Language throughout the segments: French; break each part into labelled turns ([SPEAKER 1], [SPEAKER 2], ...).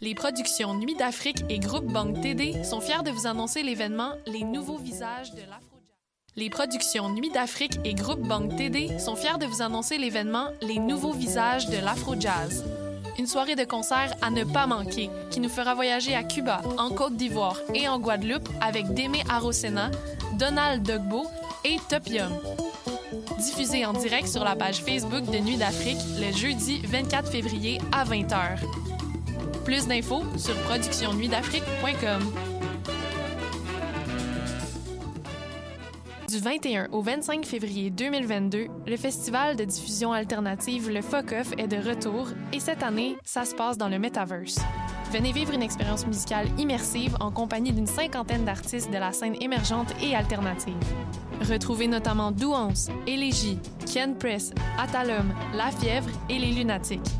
[SPEAKER 1] Les productions Nuit d'Afrique et Groupe Banque TD sont fiers de vous annoncer l'événement Les nouveaux visages de l'Afro. Les productions Nuit d'Afrique et Groupe Banque TD sont fiers de vous annoncer l'événement Les nouveaux visages de l'Afro-Jazz. Une soirée de concert à ne pas manquer qui nous fera voyager à Cuba, en Côte d'Ivoire et en Guadeloupe avec Démé Arosena, Donald Dogbo et Topium. Diffusé en direct sur la page Facebook de Nuit d'Afrique le jeudi 24 février à 20h. Plus d'infos sur productionnuitdafrique.com. Du 21 au 25 février 2022, le festival de diffusion alternative Le Off est de retour et cette année, ça se passe dans le Metaverse. Venez vivre une expérience musicale immersive en compagnie d'une cinquantaine d'artistes de la scène émergente et alternative. Retrouvez notamment Douance, Élégie, Ken Press, Atalum, La Fièvre et Les Lunatiques.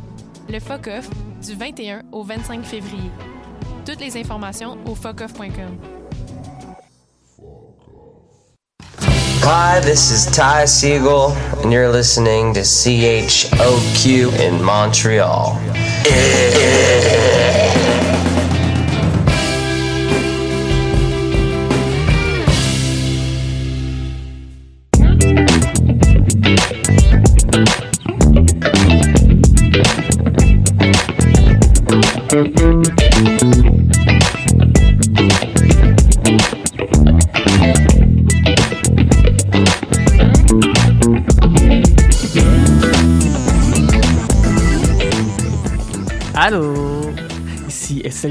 [SPEAKER 1] Le Off du 21 au 25 février. Toutes les informations au focoff.com.
[SPEAKER 2] Hi, this is Ty Siegel, and you're listening to CHOQ in Montreal.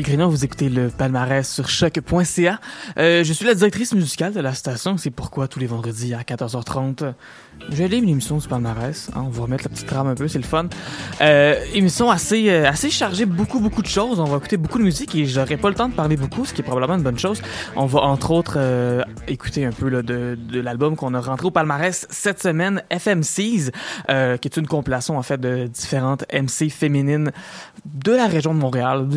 [SPEAKER 3] Vous écoutez le palmarès sur choc.ca. Euh, je suis la directrice musicale de la station, c'est pourquoi tous les vendredis à 14h30, j'ai une émission du palmarès. Hein, on va remettre la petite trame un peu, c'est le fun. Euh, émission assez, euh, assez chargée, beaucoup, beaucoup de choses. On va écouter beaucoup de musique et j'aurai pas le temps de parler beaucoup, ce qui est probablement une bonne chose. On va entre autres écouter un peu de, l'album qu'on a rentré au palmarès cette semaine, FMCs, qui est une compilation en fait de différentes MC féminines de la région de Montréal,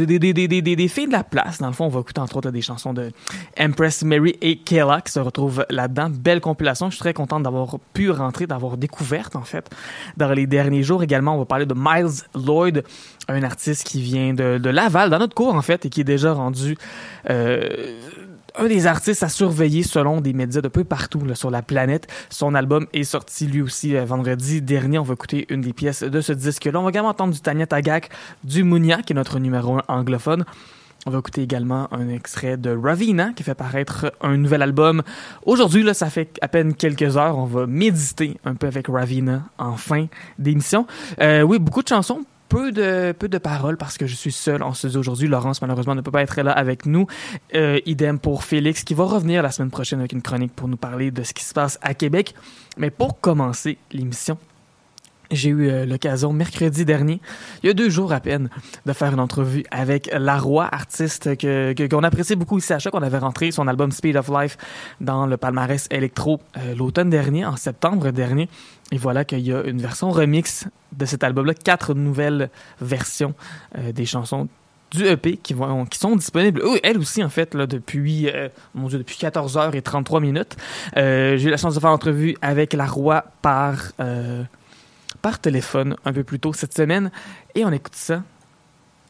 [SPEAKER 3] des, des filles de la place. Dans le fond, on va écouter entre autres des chansons de Empress Mary et Kayla qui se retrouvent là-dedans. Belle compilation. Je suis très contente d'avoir pu rentrer, d'avoir découverte en fait dans les derniers jours. Également, on va parler de Miles Lloyd, un artiste qui vient de, de Laval, dans notre cours en fait, et qui est déjà rendu euh, un des artistes à surveiller selon des médias de peu partout sur la planète. Son album est sorti lui aussi euh, vendredi dernier. On va écouter une des pièces de ce disque-là. On va également entendre du Tanya Tagak, du Mounia, qui est notre numéro un anglophone. On va écouter également un extrait de Ravina qui fait paraître un nouvel album. Aujourd'hui, là, ça fait à peine quelques heures. On va méditer un peu avec Ravina en fin d'émission. Euh, oui, beaucoup de chansons, peu de peu de paroles parce que je suis seul en studio aujourd'hui. Laurence malheureusement ne peut pas être là avec nous. Euh, idem pour Félix qui va revenir la semaine prochaine avec une chronique pour nous parler de ce qui se passe à Québec. Mais pour commencer l'émission, j'ai eu euh, l'occasion mercredi dernier, il y a deux jours à peine, de faire une entrevue avec Laroy, artiste que qu'on apprécie beaucoup ici à Choc. On avait rentré son album Speed of Life dans le palmarès électro euh, l'automne dernier, en septembre dernier. Et voilà qu'il y a une version remix de cet album-là, quatre nouvelles versions euh, des chansons du EP qui, vont, qui sont disponibles, eux, elles aussi, en fait, là, depuis, mon Dieu, depuis 14h33 minutes. J'ai eu la chance de faire l'entrevue avec Laroy par, euh, par téléphone un peu plus tôt cette semaine. Et on écoute ça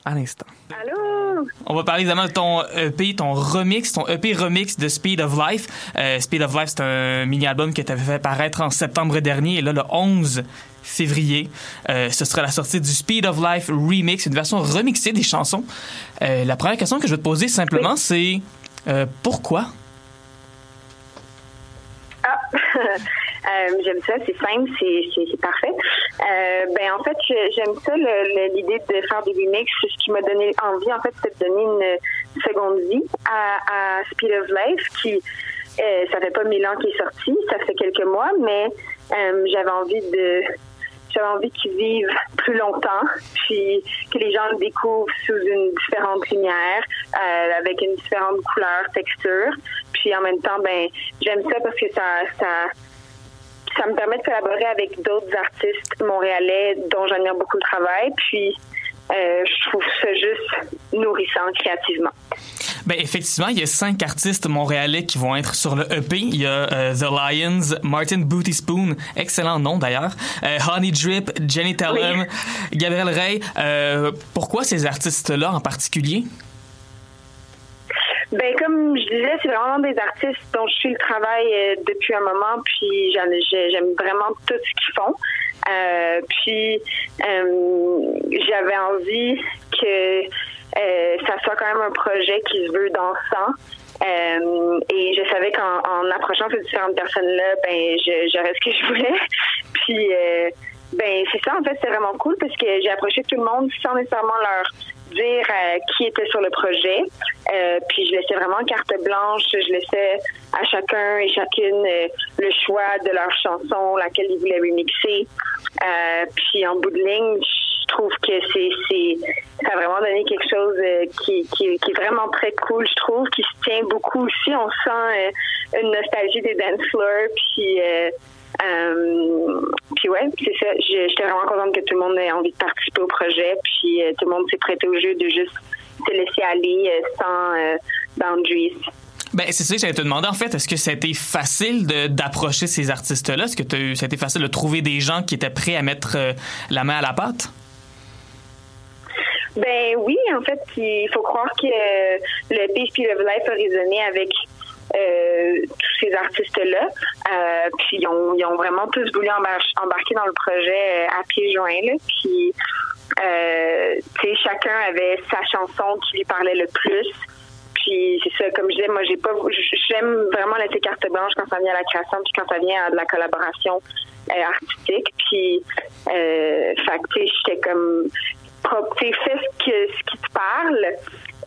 [SPEAKER 3] à l'instant.
[SPEAKER 4] Allô?
[SPEAKER 3] On va parler évidemment de ton EP, ton remix, ton EP remix de Speed of Life. Euh, Speed of Life, c'est un mini-album que tu avais fait paraître en septembre dernier. Et là, le 11 février, euh, ce sera la sortie du Speed of Life remix, une version remixée des chansons. Euh, la première question que je vais te poser simplement, c'est euh, pourquoi?
[SPEAKER 4] Ah, euh, j'aime ça, c'est simple, c'est, parfait. Euh, ben en fait, j'aime ça l'idée de faire des remixes. Ce qui m'a donné envie, en fait, de donner une seconde vie à, à Speed of Life, qui euh, ça fait pas mille ans qu'il est sorti, ça fait quelques mois, mais euh, j'avais envie de j'avais envie qu'ils vivent plus longtemps, puis que les gens le découvrent sous une différente lumière, euh, avec une différente couleur, texture. Puis en même temps, ben j'aime ça parce que ça, ça, ça me permet de collaborer avec d'autres artistes montréalais dont j'admire beaucoup le travail. Puis euh, je trouve ça juste nourrissant créativement.
[SPEAKER 3] Ben effectivement, il y a cinq artistes montréalais qui vont être sur le EP. Il y a euh, The Lions, Martin Booty Spoon, excellent nom d'ailleurs, euh, Honey Drip, Jenny Tellum, Gabriel Ray. Pourquoi ces artistes-là en particulier?
[SPEAKER 4] Ben comme je disais, c'est vraiment des artistes dont je suis le travail euh, depuis un moment, puis j'aime vraiment tout ce qu'ils font. Euh, puis euh, j'avais envie que euh, ça soit quand même un projet qui se veut dansant. Euh, et je savais qu'en en approchant ces différentes personnes-là, ben j'aurais ce que je voulais. puis ben c'est ça en fait, c'est vraiment cool parce que j'ai approché tout le monde sans nécessairement leur dire euh, qui était sur le projet. Euh, puis je laissais vraiment carte blanche. Je laissais à chacun et chacune euh, le choix de leur chanson, laquelle ils voulaient remixer. puis en bout de ligne, je trouve que c'est ça a vraiment donné quelque chose qui, est vraiment très cool, je trouve, qui se tient beaucoup aussi. On sent une nostalgie des dance. Puis euh, puis ouais, c'est ça. J'étais vraiment contente que tout le monde ait envie de participer au projet. Puis euh, tout le monde s'est prêté au jeu de juste se laisser aller euh, sans boundaries.
[SPEAKER 3] Ben, c'est ça que j'allais te demander. En fait, est-ce que ça a été facile d'approcher ces artistes-là? Est-ce que ça a été facile de trouver des gens qui étaient prêts à mettre la main à la pâte?
[SPEAKER 4] Ben oui, en fait, il faut croire que le Peace of Life a résonné avec euh, tous ces artistes-là. Euh, puis ils ont, vraiment tous voulu embarquer dans le projet euh, à pieds joints. Puis chacun avait sa chanson qui lui parlait le plus. Puis c'est ça, comme je disais, moi j'ai pas j'aime vraiment laisser carte blanche quand ça vient à la création puis quand ça vient à de la collaboration artistique. Puis euh, fait j'étais comme fais ce qui te parle,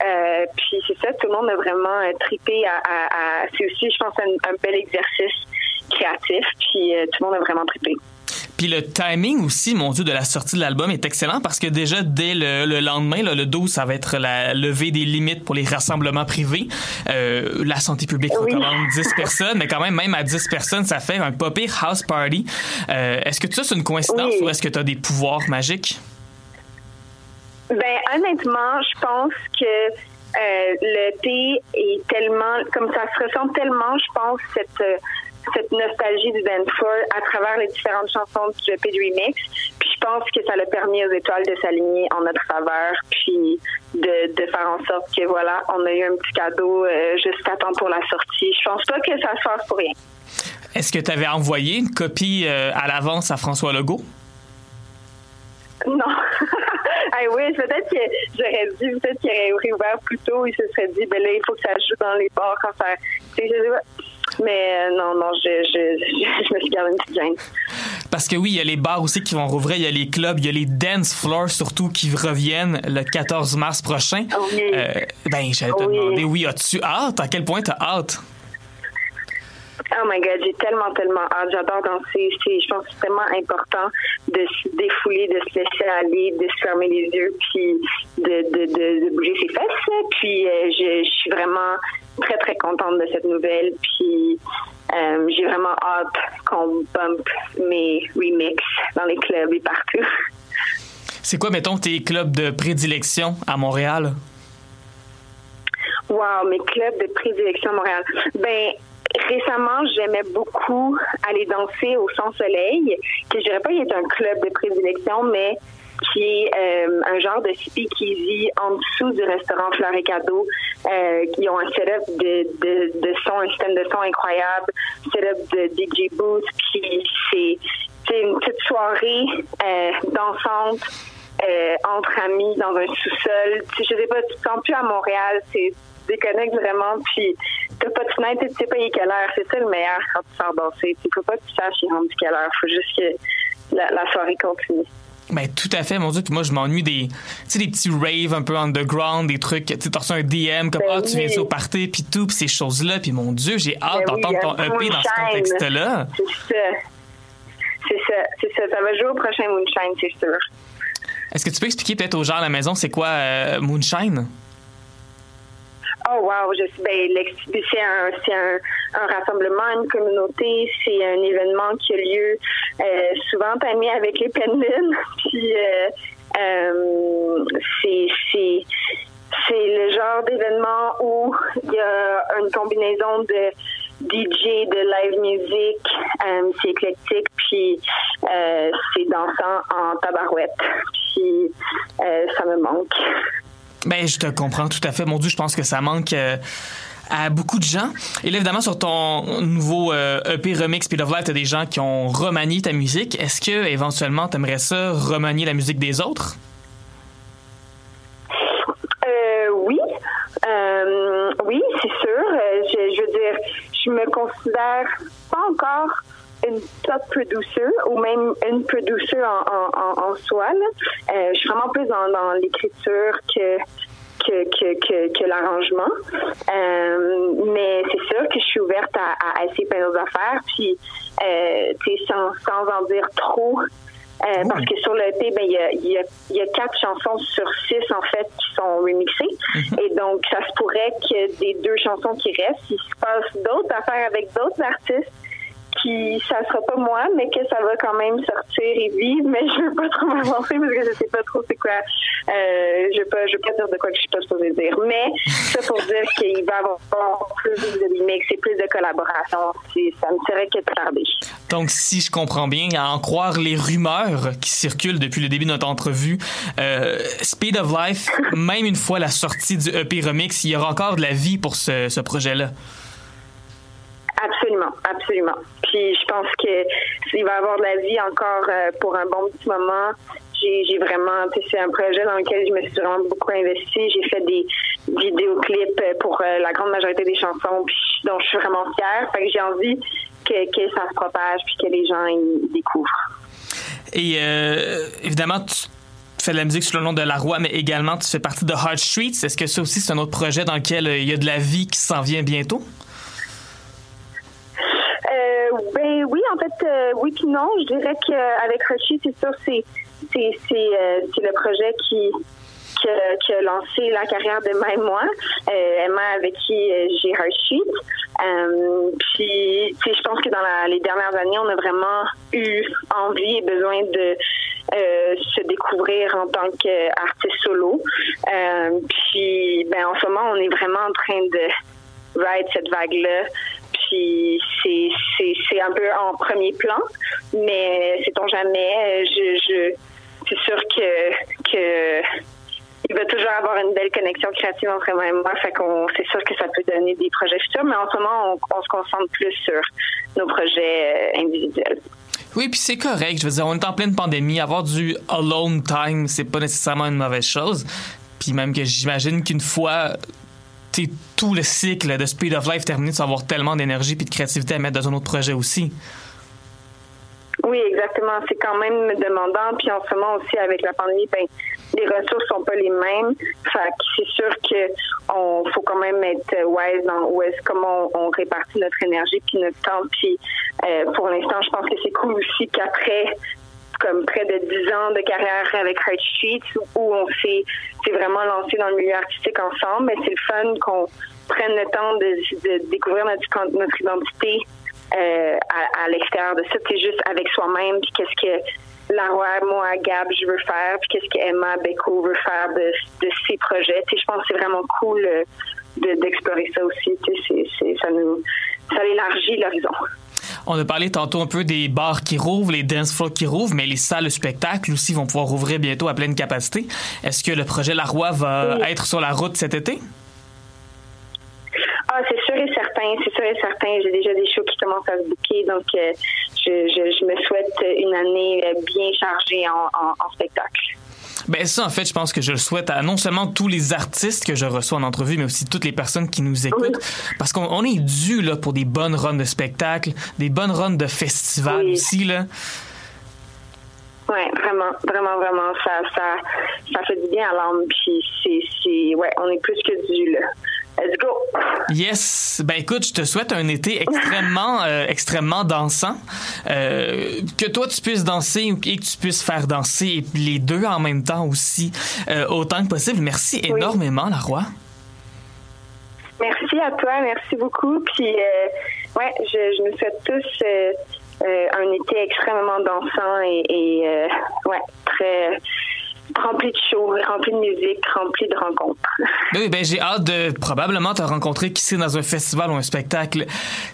[SPEAKER 4] euh, puis c'est ça, tout le monde a vraiment euh, tripé à, c'est aussi, je pense, un, bel exercice créatif. Puis euh, tout le monde a vraiment trippé.
[SPEAKER 3] Puis le timing aussi, mon Dieu, de la sortie de l'album est excellent parce que déjà dès le, lendemain, le 12, ça va être la levée des limites pour les rassemblements privés. la santé publique recommande 10 personnes, mais quand même, même à 10 personnes, ça fait un popé house party. est-ce que tout ça, c'est une coïncidence ou est-ce que tu as des pouvoirs magiques?
[SPEAKER 4] Ben honnêtement, je pense que euh, le thé est tellement, comme ça se ressent tellement, je pense cette euh, cette nostalgie du dancefloor à travers les différentes chansons du EP de remix. Puis je pense que ça a permis aux étoiles de s'aligner en notre faveur, puis de, de faire en sorte que voilà, on a eu un petit cadeau euh, juste à temps pour la sortie. Je pense pas que ça se fasse pour rien.
[SPEAKER 3] Est-ce que tu avais envoyé une copie à l'avance à François Legault?
[SPEAKER 4] Non. ah oui, peut-être que j'aurais dit, peut-être qu'il aurait réouvert plus tôt. Il se serait dit, ben là, il faut que ça joue dans les bars quand ça. Mais euh, non, non, je, je, je, me suis gardé une petite gêne.
[SPEAKER 3] Parce que oui, il y a les bars aussi qui vont rouvrir, il y a les clubs, il y a les dance floors surtout qui reviennent le 14 mars prochain.
[SPEAKER 4] Oui. Euh,
[SPEAKER 3] ben, j'allais te demander, oui, as-tu hâte? À quel point t'as hâte?
[SPEAKER 4] Oh my God, j'ai tellement, tellement hâte. J'adore danser. Je pense que c'est tellement important de se défouler, de se laisser aller, de se fermer les yeux, puis de, de, de, bouger ses fesses. Puis euh, je, je, suis vraiment très, très contente de cette nouvelle. Puis euh, j'ai vraiment hâte qu'on bump mes remix dans les clubs et partout.
[SPEAKER 3] C'est quoi, mettons, tes clubs de prédilection à Montréal?
[SPEAKER 4] Wow, mes clubs de prédilection à Montréal. Ben, Récemment, j'aimais beaucoup aller danser au Sans Soleil, que je dirais pas qu'il est un club de prédilection, mais qui est euh, un genre de speakeasy en dessous du restaurant Fleur et Cadeau. Euh, qui ont un setup de, de, de son, un système de son incroyable, setup de DJ booth, puis c'est une petite soirée euh, dansante euh, entre amis dans un sous-sol. Je sais pas, tu te sens plus à Montréal, c'est déconnecte vraiment, puis t'as pas de fenêtre, tu sais pas il est quelle heure. C'est ça le meilleur quand tu sors danser. Tu faut pas que tu saches il rendu quelle heure. Faut juste que la, la soirée continue.
[SPEAKER 3] Ben, tout à fait, mon Dieu. Puis moi, je m'ennuie des, des petits raves un peu underground, des trucs. Tu as reçu un DM comme, ben ah, tu viens au party, puis tout, puis ces choses-là. Puis mon Dieu, j'ai hâte ben d'entendre ton EP dans ce contexte-là.
[SPEAKER 4] C'est ça. C'est ça. C'est ça. Ça va jouer au prochain Moonshine, c'est sûr.
[SPEAKER 3] Est-ce que tu peux expliquer peut-être aux gens à la maison, c'est quoi euh, Moonshine?
[SPEAKER 4] Oh wow, je suis ben, c'est un, un, rassemblement, une communauté, c'est un événement qui a lieu euh, souvent mis avec les penguins. Puis euh, euh, c'est, c'est c'est le genre d'événement où il y a une combinaison de DJ, de live music, euh, c'est éclectique, puis euh, c'est dansant en tabarouette. Puis euh, ça me manque.
[SPEAKER 3] Ben, je te comprends tout à fait. Mon Dieu, je pense que ça manque à beaucoup de gens. Et là, évidemment, sur ton nouveau EP remix Speed of Life, t'as des gens qui ont remanié ta musique. Est-ce que, éventuellement, t'aimerais ça remanier la musique des autres?
[SPEAKER 4] oui. oui, c'est sûr. Je, je veux dire, je me considère pas encore une top producer ou même une producer en, en, en, soi. Euh, je suis vraiment plus dans, dans l'écriture que que, que, que, que l'arrangement. Euh, mais c'est sûr que je suis ouverte à, à essayer plein d'autres affaires. Puis, euh, sans, sans en dire trop, euh, parce que sur le EP, ben, il y a, y, a, y a, quatre chansons sur six, en fait, qui sont remixées. Mhm. Et donc, ça se pourrait que des deux chansons qui restent, il se passe d'autres affaires avec d'autres artistes qui ça sera pas moi, mais que ça va quand même sortir et vivre, mais je veux pas trop m'avancer parce que je sais pas trop c'est quoi. Euh, je veux pas, je veux pas dire de quoi que je suis pas supposée dire. Mais ça pour dire qu'il va avoir plus de remix et plus de collaboration. Ça me serait que.
[SPEAKER 3] Donc, si je comprends bien, à en croire les rumeurs qui circulent depuis le début de notre entrevue, euh, Speed of Life, même une fois la sortie du EP Remix, il y aura encore de la vie pour ce, ce projet-là.
[SPEAKER 4] Absolument, absolument. Puis je pense que il va avoir de la vie encore euh, pour un bon petit moment. J'ai vraiment, c'est un projet dans lequel je me suis vraiment beaucoup investie. J'ai fait des vidéoclips pour euh, la grande majorité des chansons, puis dont je suis vraiment fière. Fait que j'ai envie que, ça se propage puis que les gens y découvrent.
[SPEAKER 3] Et euh, évidemment, tu fais de la musique sous le nom de La Roi, mais également tu fais partie de Hard Streets. Est-ce que ça aussi, c'est un autre projet dans lequel il y a de la vie qui s'en vient bientôt?
[SPEAKER 4] Ben oui, en fait, euh, oui puis non. Je dirais qu'avec Roshi, c'est sûr, c'est c'est euh, le projet qui a, lancé la carrière de Emma et moi. Euh, Emma avec qui j'ai Roshi. puis, je pense que dans les dernières années, on a vraiment eu envie et besoin de se découvrir en tant qu'artiste solo. puis, ben en ce moment, on est vraiment en train de ride cette vague-là puis c'est un peu en premier plan, mais sait-on jamais, je, c'est sûr que, que il va toujours avoir une belle connexion créative entre moi et moi, c'est sûr que ça peut donner des projets futurs, mais en ce moment on, se concentre plus sur nos projets euh, individuels.
[SPEAKER 3] Oui, puis c'est correct. Je veux dire, on est en pleine pandémie. Avoir du alone time, c'est pas nécessairement une mauvaise chose. Puis même que j'imagine qu'une fois tout le cycle de Speed of Life terminé, tu vas avoir tellement d'énergie et de créativité à mettre dans un autre projet aussi.
[SPEAKER 4] Oui, exactement. C'est quand même demandant. Puis en ce moment aussi, avec la pandémie, ben, les ressources sont pas les mêmes. C'est sûr que on faut quand même être wise dans où comment on, répartit notre énergie puis notre temps. Puis euh, pour l'instant, je pense que c'est cool aussi qu'après comme près de 10 ans de carrière avec High Street où on s'est vraiment lancé dans le milieu artistique ensemble. Mais c'est le fun qu'on prenne le temps de, découvrir notre, notre identité euh, à, l'extérieur de ça. C'est juste avec soi-même, puis qu'est-ce que Laroy, moi, Gab, je veux faire, puis qu'est-ce que Emma, Beko veut faire de, de ses projets. je pense que c'est vraiment cool euh, d'explorer ça aussi. ça nous ça élargit l'horizon.
[SPEAKER 3] On a parlé tantôt un peu des bars qui rouvrent, les dance floors qui rouvrent, mais les salles de spectacle aussi vont pouvoir rouvrir bientôt à pleine capacité. Est-ce que le projet La Roi va être sur la route cet été?
[SPEAKER 4] Ah, c'est sûr et certain, c'est sûr et certain. J'ai déjà des shows qui commencent à se bouquer, donc euh, je, me souhaite une année euh, bien chargée en spectacle.
[SPEAKER 3] Ben ça, en fait, je pense que je le souhaite à non seulement tous les artistes que je reçois en entrevue, mais aussi toutes les personnes qui nous écoutent, parce qu'on est dû là pour des bonnes runs de spectacles, des bonnes runs de festivals aussi là.
[SPEAKER 4] Oui, vraiment, vraiment, vraiment, ça, ça, ça fait du bien à l'âme, puis c'est, ouais, on est plus que dû là. Let's go.
[SPEAKER 3] Yes. Ben écoute, je te souhaite un été extrêmement, euh, extrêmement dansant. Euh, que toi tu puisses danser et que tu puisses faire danser les deux en même temps aussi, euh, autant que possible. Merci énormément, la roi.
[SPEAKER 4] Merci à toi, merci beaucoup. Puis ouais, je, je, nous souhaite tous un été extrêmement dansant et, et ouais, très rempli de shows, rempli de musique, rempli de rencontres.
[SPEAKER 3] Oui, ben j'ai hâte de probablement te rencontrer qui sait dans un festival ou un spectacle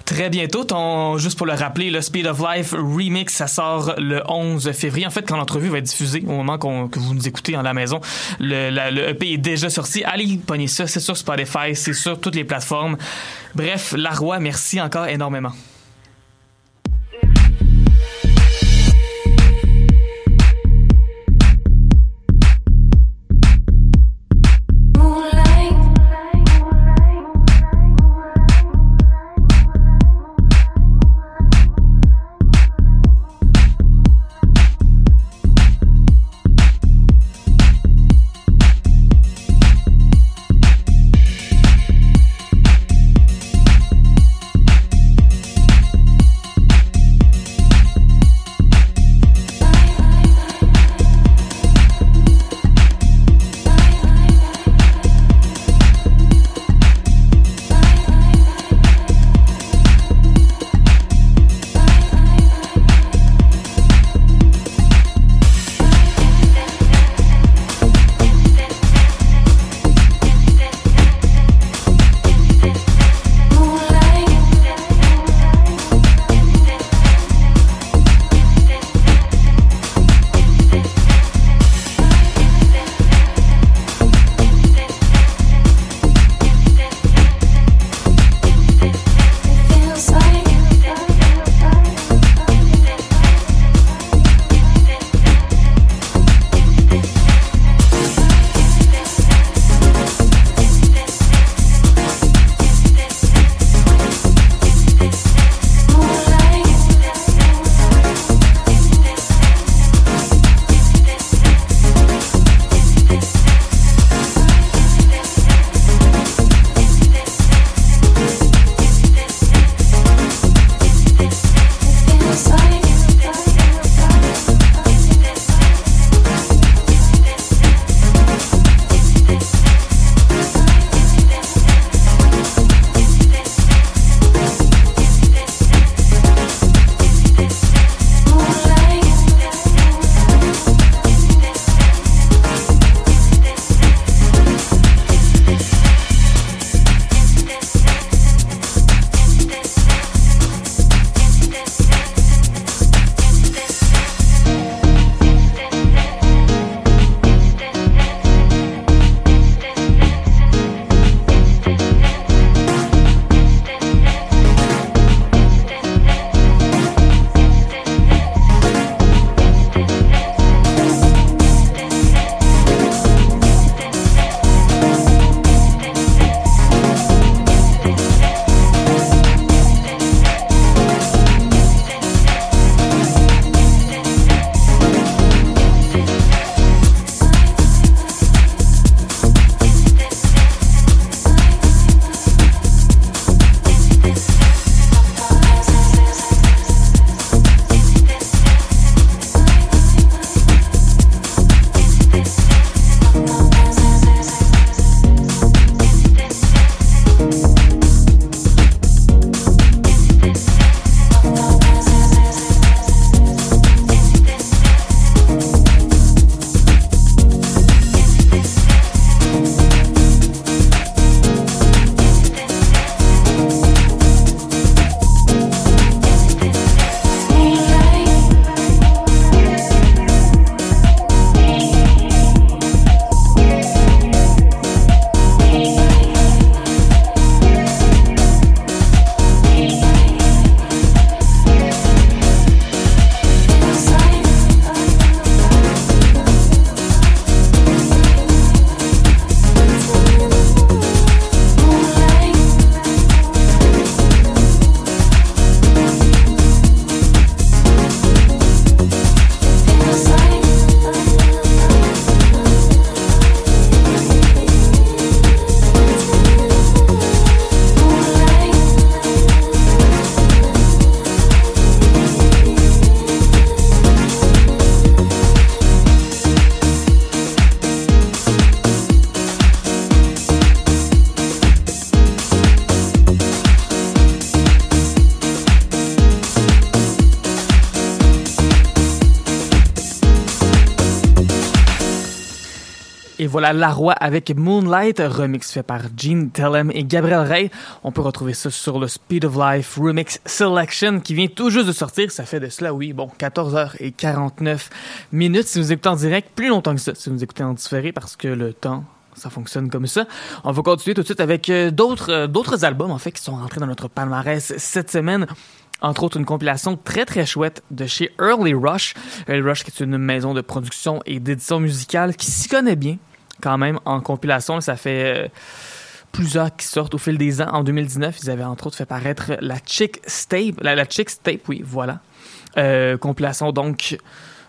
[SPEAKER 3] très bientôt. Ton, juste pour le rappeler, le Speed of Life Remix, ça sort le 11 février. En fait, quand l'entrevue va être diffusée, au moment que vous nous écoutez en la maison, le, le EP est déjà sorti. Allez pogner ça, c'est sur Spotify, c'est sur toutes les plateformes. Bref, Laroi, merci encore énormément. moonlight. Voilà La Roi avec Moonlight, remix fait par Gene Tellem et Gabriel Ray. On peut retrouver ça sur le Speed of Life Remix Selection qui vient tout juste de sortir. Ça fait de cela, oui, bon, 14h49 minutes si vous écoutez en direct, plus longtemps que ça si vous écoutez en différé parce que le temps ça fonctionne comme ça. On va continuer tout de suite avec euh, d'autres euh, d'autres albums en fait qui sont rentrés dans notre palmarès cette semaine entre autres une compilation très très chouette de chez Early Rush. Early Rush qui est une maison de production et d'édition musicale qui s'y connaît bien quand même en compilation. Ça fait euh, plusieurs qui sortent au fil des ans. En 2019, ils avaient entre autres fait paraître la Chick Tape, la, Chick Tape, oui, voilà. Euh, compilation donc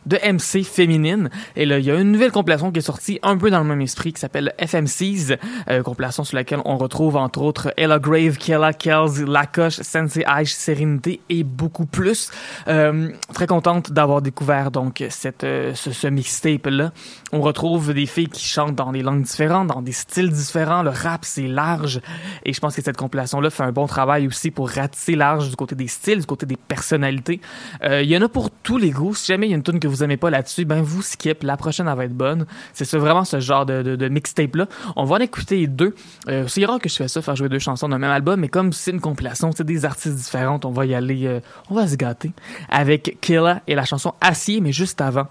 [SPEAKER 3] de MC féminine. Et là, il y a une nouvelle compilation qui est sortie un peu dans le même esprit qui s'appelle FMCs, euh, compilation sur laquelle on retrouve entre autres Ella Grave, Kella Kells, Lacoche, Sensei Ash, Sérénité et beaucoup plus. Euh, très contente d'avoir découvert donc cette euh, ce, ce mixtape là. On retrouve des filles qui chantent dans des langues différentes, dans des styles différents. Le rap c'est large et je pense que cette compilation là fait un bon travail aussi pour ratisser large du côté des styles, du côté des personnalités. Euh, il y en a pour tous les goûts. Si jamais il y a une tune que vous aimez pas là-dessus, ben vous skip. La prochaine, va être bonne. C'est vraiment ce genre de, mixtape-là. On va en écouter deux. Euh, c'est rare que je fais ça, faire jouer deux chansons d'un même album, mais comme c'est une compilation, c'est des artistes différents, on va y aller, euh, on va se gâter. Avec Killa et la chanson Acier, mais juste avant,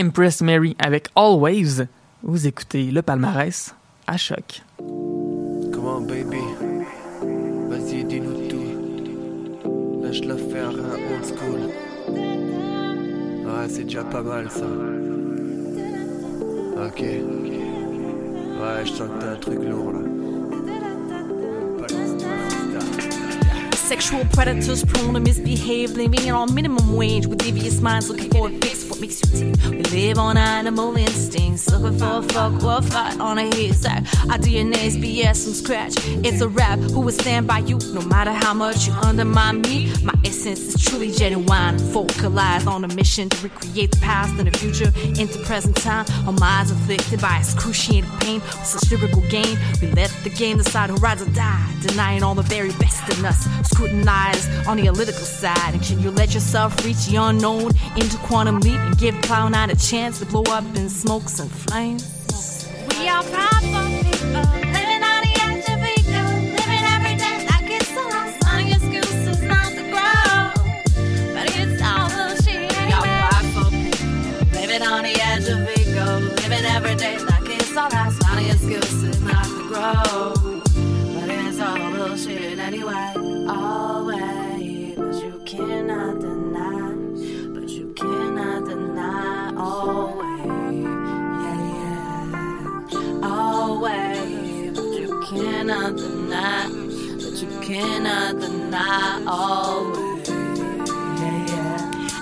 [SPEAKER 3] Impress Mary avec Always. Vous écoutez le palmarès à choc.
[SPEAKER 5] Comment baby Vas-y dis-nous tout un old school Ouais c'est déjà pas mal ça Ok Ouais je sens que t'as un truc lourd là.
[SPEAKER 6] Sexual predators prone to misbehave, living on minimum wage with devious minds looking for a fix. What makes you tick? We live on animal instincts, looking for a fuck or fight on a haystack. Our DNA's BS from scratch. It's a rap who will stand by you no matter how much you undermine me. My essence is truly genuine, focalized on a mission to recreate the past and the future into present time. Our minds afflicted by excruciating pain with such lyrical gain. We let the game decide who rides or die, denying all the very best in us. Scrutinized on the analytical side. And can you let yourself reach the unknown into quantum leap and give Cloud Nine a chance to blow up in smokes and flames? We are proper cannot deny, but you cannot deny. Always.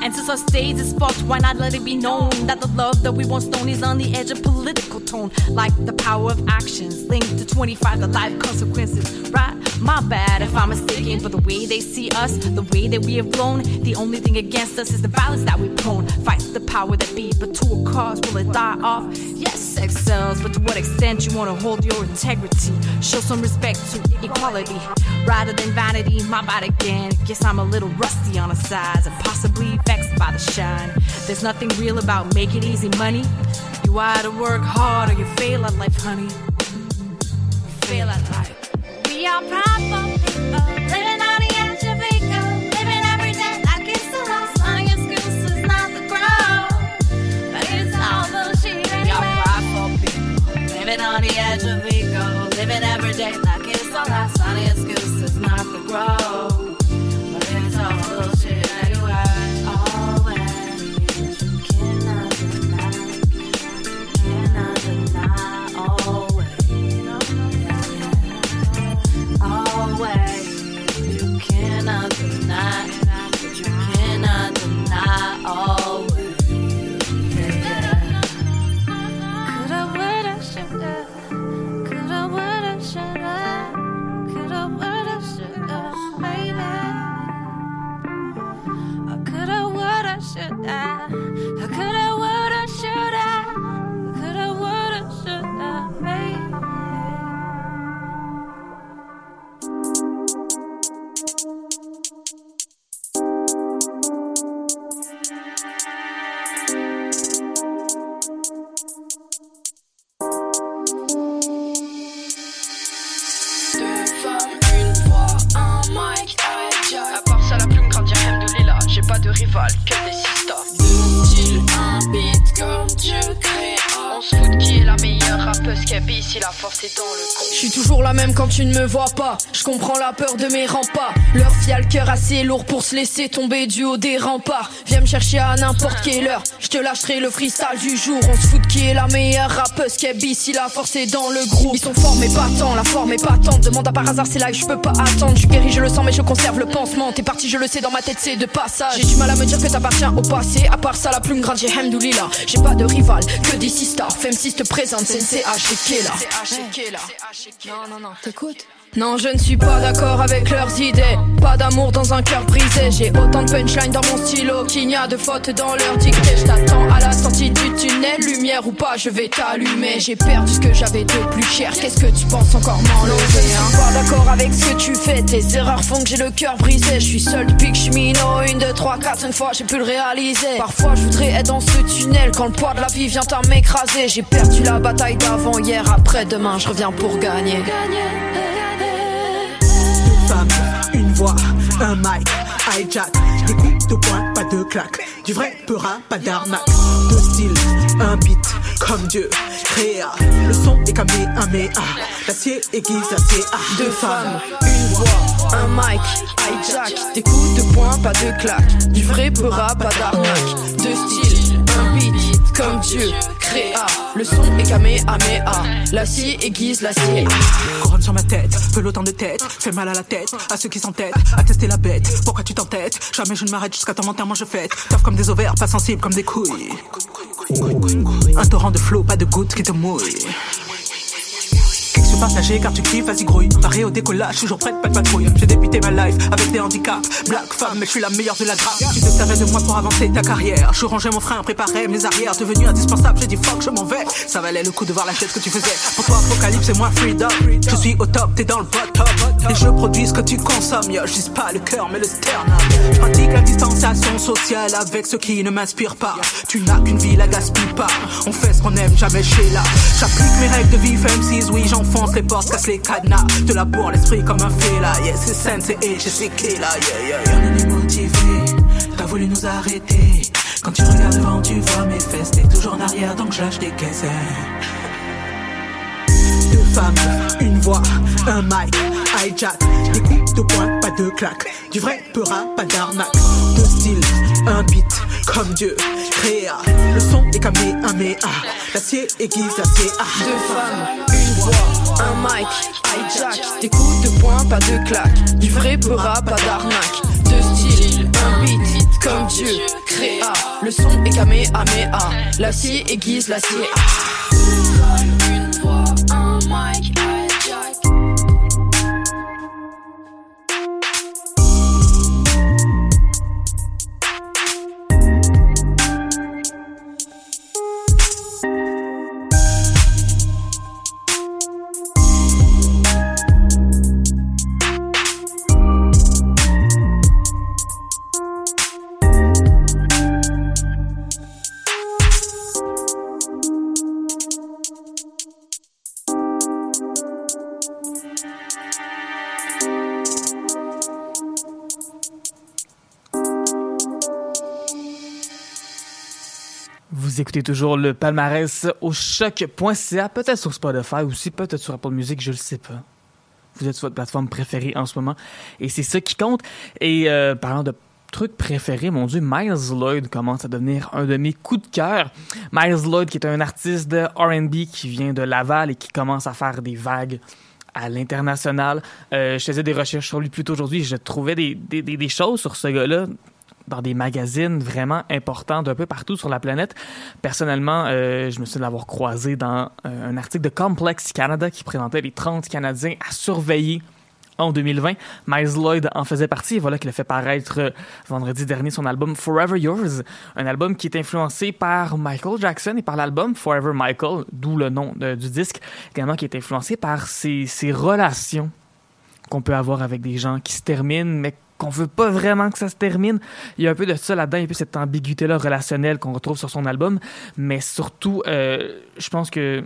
[SPEAKER 6] And since our stage is fucked, why not let it be known that the love that we once known is on the edge of political tone? Like the power of actions linked to 25, the life consequences, right? My bad if I'm mistaken, but the way they see us, the way that we have grown, the only thing against us is the violence that we prone. Fight the power that be, but to a cause, will it die off? Yes, sex sells, but to what extent you wanna hold your integrity? Show some respect to equality rather than vanity. My body again, guess I'm a little rusty on the sides and possibly vexed by the shine. There's nothing real about making easy money. You either work hard or you fail at life, honey. You fail at life. We are proper people,
[SPEAKER 7] tu ne me vois pas. Je comprends la peur de mes remparts. Leur fia le cœur assez lourd pour se laisser tomber du haut des remparts. Viens me chercher à n'importe quelle heure. Je te lâcherai le freestyle du jour. On se fout de qui est la meilleure rappeuse qu'elle si la force est dans le groupe. Ils sont forts mais pas tant, la forme est pas tant. Demande à par hasard, c'est là que je peux pas attendre. Je guéris, je le sens, mais je conserve le pansement. T'es parti, je le sais, dans ma tête, c'est de passage. J'ai du mal à me dire que t'appartiens au passé. À part ça, la plume grande, j'ai Hamdoulila. J'ai pas de rival, que des sisters. Femme 6 te présente, c'est CH et là. Non, non, non, Кот? Non, je ne suis pas d'accord avec leurs idées. Pas d'amour dans un cœur brisé. J'ai autant de punchline dans mon stylo qu'il n'y a de fautes dans leur dictée. Je t'attends à la sortie du tunnel. Lumière ou pas, je vais t'allumer. J'ai perdu ce que j'avais de plus cher. Qu'est-ce que tu penses encore m'enlever Je suis hein? pas d'accord avec ce que tu fais. Tes erreurs font que j'ai le cœur brisé. Je suis seul depuis que je Une, deux, trois, quatre, une fois, j'ai pu le réaliser. Parfois, je voudrais être dans ce tunnel. Quand le poids de la vie vient à m'écraser. J'ai perdu la bataille d'avant hier. Après demain, je reviens pour gagner.
[SPEAKER 8] Une voix, un mic, hijack, des coups de poing, pas de claque, du vrai peurat, pas d'arnaque, deux styles, un beat, comme Dieu, créa, le son est kamehameha, l'acier aiguise, l'acier ah,
[SPEAKER 7] deux femmes, une voix, un mic, hijack, des coups de poing, pas de claque, du vrai peurat, pas d'arnaque, deux styles, un beat, comme Dieu, le son est kamehameha, l'acier aiguise, l'acier
[SPEAKER 8] Couronne sur ma tête, autant de tête, fait mal à la tête, à ceux qui s'entêtent, à tester la bête, pourquoi tu t'entêtes? Jamais je ne m'arrête jusqu'à ton enterrement je fête, tough comme des ovaires, pas sensible comme des couilles. Un torrent de flot, pas de gouttes qui te mouillent partager car tu kiffes, vas-y grouille. Paré au décollage, toujours prête, pas de patrouille. J'ai débuté ma life avec des handicaps. Black femme, mais je suis la meilleure de la grappe. Tu te servais de moi pour avancer ta carrière. Je rangeais mon frein, préparais mes arrières. Devenu indispensable, j'ai dit fuck, je m'en vais. Ça valait le coup de voir la tête que tu faisais. Pour toi, Apocalypse, c'est moi freedom. Je suis au top, t'es dans le bottom. Et je produis ce que tu consommes. Yo, je pas le cœur, mais le sternum. Je pratique la distanciation sociale avec ceux qui ne m'inspirent pas. Tu n'as qu'une vie, la gaspille pas. On fait ce qu'on aime, jamais chez là. J'applique mes règles de vie, M6, oui, j'enfonce les portes, casse les cadenas. De la bourre, l'esprit comme un fée là. Yeah, c'est scène, c'est et je sais qui là. Yeah, yeah, yeah. On est motivé, t'as voulu nous arrêter. Quand tu regardes devant, tu vois mes fesses. T'es toujours en arrière, donc je lâche des caisses. Deux femmes, une voix, un mic, hijack. Des coups de poing, pas de claque. Du vrai peurat, pas d'arnaque. Deux styles, un beat, comme Dieu, créa. Le son est kamehameha. L'acier aiguise, l'acier ah.
[SPEAKER 7] Deux femmes, une voix, un mic, hijack. Des coups de poing, pas de claque. Du vrai peurat, pas d'arnaque. Deux styles, un beat, comme Dieu, créa. Le son est kamehameha. L'acier aiguise, l'acier ah. Une voix, un
[SPEAKER 3] Vous écoutez toujours le palmarès au choc.ca, peut-être sur Spotify aussi, peut-être sur Apple Music, je le sais pas. Vous êtes sur votre plateforme préférée en ce moment et c'est ça qui compte. Et euh, parlant de trucs préférés, mon Dieu, Miles Lloyd commence à devenir un de mes coups de cœur. Miles Lloyd qui est un artiste de R&B qui vient de Laval et qui commence à faire des vagues à l'international. Euh, je faisais des recherches sur lui plus tôt aujourd'hui. Je trouvais des, des choses sur ce gars-là dans des magazines vraiment importants d'un peu partout sur la planète. Personnellement, euh, je me suis l'avoir croisé dans euh, un article de Complex Canada qui présentait les 30 Canadiens à surveiller en 2020. Miles Lloyd en faisait partie et voilà qu'il a fait paraître euh, vendredi dernier son album Forever Yours, un album qui est influencé par Michael Jackson et par l'album Forever Michael, d'où le nom du disque, également qui est influencé par ces, ces relations qu'on peut avoir avec des gens qui se terminent mais qu'on veut pas vraiment que ça se termine. Il y a un peu de ça là-dedans, un peu cette ambiguïté-là relationnelle qu'on retrouve sur son album, mais surtout, euh, je pense que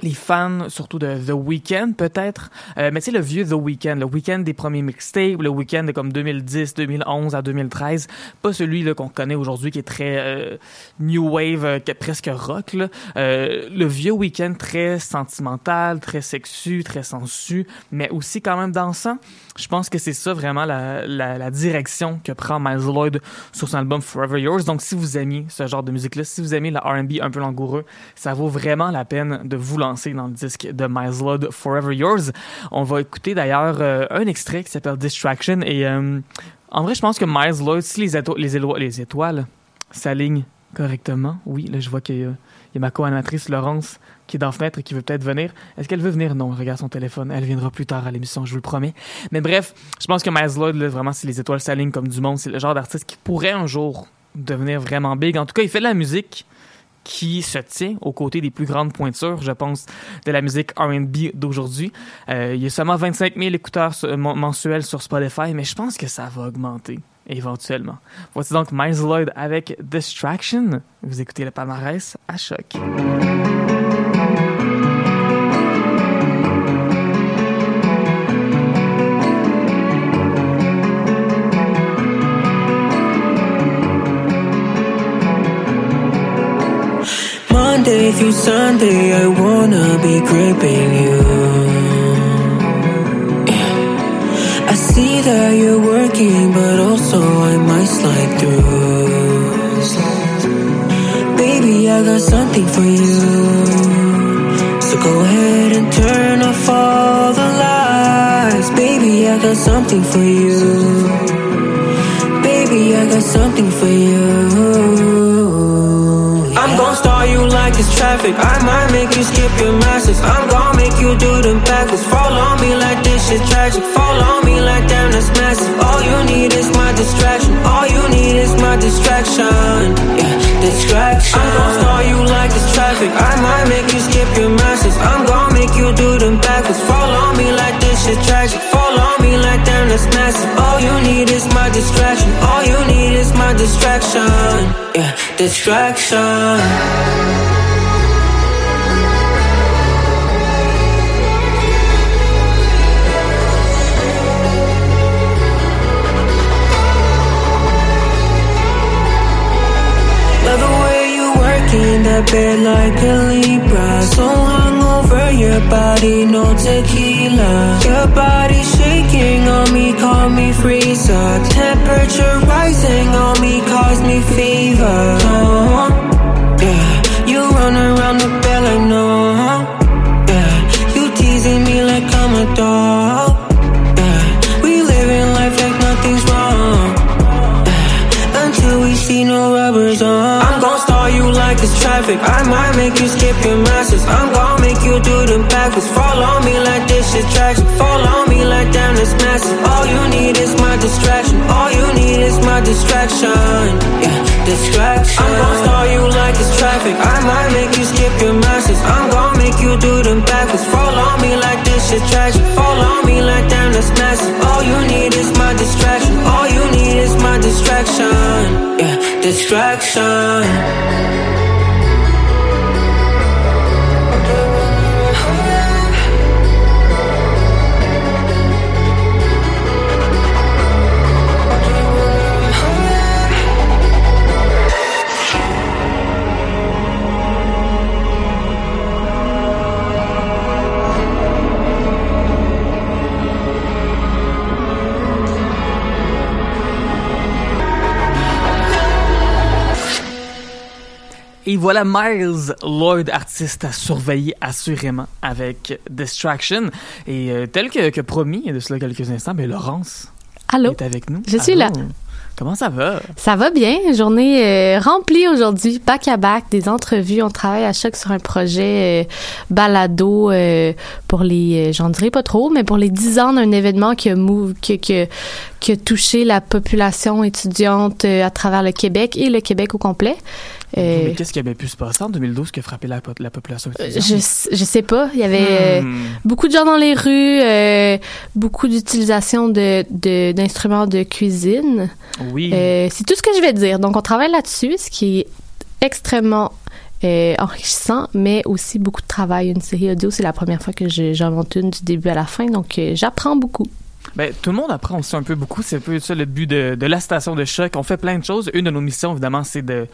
[SPEAKER 3] les fans, surtout de The Weeknd, peut-être. Euh, mais tu sais, le vieux The Weeknd, le Weeknd des premiers mixtapes, le Weeknd de comme 2010, 2011 à 2013. Pas celui là, qu'on connaît aujourd'hui qui est très euh, new wave, euh, presque rock. Là. Euh, le vieux Weeknd très sentimental, très sexu, très sensu, mais aussi quand même dansant. Je pense que c'est ça vraiment la, direction que prend Miles Lloyd sur son album Forever Yours. Donc si vous aimez ce genre de musique-là, si vous aimez la R&B un peu langoureux, ça vaut vraiment la peine de vous lancer dans le disque de Miles Lloyd Forever Yours. On va écouter d'ailleurs euh, un extrait qui s'appelle Distraction et euh, en vrai je pense que Miles Lloyd, si les, éto les, les étoiles s'alignent correctement, oui, là je vois qu'il y, y a ma co-animatrice Laurence qui est dans la fenêtre et qui veut peut-être venir. Est-ce qu'elle veut venir? Non, regarde son téléphone. Elle viendra plus tard à l'émission, je vous le promets. Mais bref, je pense que Miles Lloyd, vraiment, si les étoiles s'alignent comme du monde, c'est le genre d'artiste qui pourrait un jour devenir vraiment big. En tout cas, il fait de la musique qui se tient aux côtés des plus grandes pointures, je pense, de la musique R&B d'aujourd'hui. Euh, il y a seulement 25 000 écouteurs mensuels sur Spotify, mais je pense que ça va augmenter éventuellement. Voici donc Miles Lloyd avec Distraction. Vous écoutez le palmarès à choc.
[SPEAKER 9] Monday through Sunday, I wanna be gripping you. I see that you're working, but also I might slide through. Baby, I got something for you. So go ahead and turn off all the lights. Baby, I got something for you. Baby, I got something for you. I'm gon' start you like it's traffic. I might make you skip your masters. I'm gon' make you do them backwards. Fall on me like this shit tragic. Fall on me like damn that's massive. All you need is my distraction. All you need is my distraction. Yeah, distraction. I'm gon' start you like it's traffic. I might make you skip your masters. I'm gon' make you do them backwards. Fall on me like this shit tragic. Fall on me like damn that's massive. All you need is my distraction. All you need is my distraction. Yeah, distraction. In bed like a Libra. So hungover, your body no tequila. Your body shaking on me, call me freezer. Temperature rising on me, cause me fever. Oh, yeah, you run around the bed like no. Yeah, you teasing me like I'm a dog. Yeah, we living life like nothing's wrong until we see no rubbers on. I'm gon' start you like it's traffic. I might make you skip your masters. I'm gon' make you do them backwards. Fall on me like this shit tragic. Fall on me like damn this massive. All you need is my distraction. All you need is my distraction. Yeah, distraction. I'm gon' start you like it's traffic. I might make you skip your masters. I'm gon' make you do them backwards. Fall on me like this shit tragic. Fall on me like damn that's massive. All you need is my distraction. All you need is my distraction. Yeah, distraction.
[SPEAKER 3] Et voilà Miles Lloyd, artiste à surveiller assurément avec Distraction. Et euh, tel que, que promis, il y a de cela quelques instants, ben Laurence
[SPEAKER 10] Allô?
[SPEAKER 3] est avec nous.
[SPEAKER 10] Je suis là.
[SPEAKER 3] Comment ça va?
[SPEAKER 10] Ça va bien. Journée euh, remplie aujourd'hui, back à back, des entrevues. On travaille à chaque sur un projet euh, balado euh, pour les, j'en dirais pas trop, mais pour les 10 ans d'un événement qui a, mou- qui, qui, qui a touché la population étudiante à travers le Québec et le Québec au complet. Euh,
[SPEAKER 3] Mais qu'est-ce qui avait pu se passer en 2012 qui a frappé la, po- la population
[SPEAKER 10] je,
[SPEAKER 3] étudiante?
[SPEAKER 10] je sais pas. Il y avait euh,
[SPEAKER 3] Hmm.
[SPEAKER 10] beaucoup de gens dans les rues, euh, beaucoup d'utilisation de, de- d'instruments de cuisine.
[SPEAKER 3] Oui.
[SPEAKER 10] Euh, c'est tout ce que je vais dire. Donc, on travaille là-dessus, ce qui est extrêmement euh, enrichissant, mais aussi beaucoup de travail. Une série audio, c'est la première fois que je- j'en monte une du début à la fin, donc euh, j'apprends beaucoup.
[SPEAKER 3] Ben, tout le monde apprend aussi un peu beaucoup. C'est un peu ça le but de, de la station de choc. On fait plein de choses. Une de nos missions, évidemment, c'est de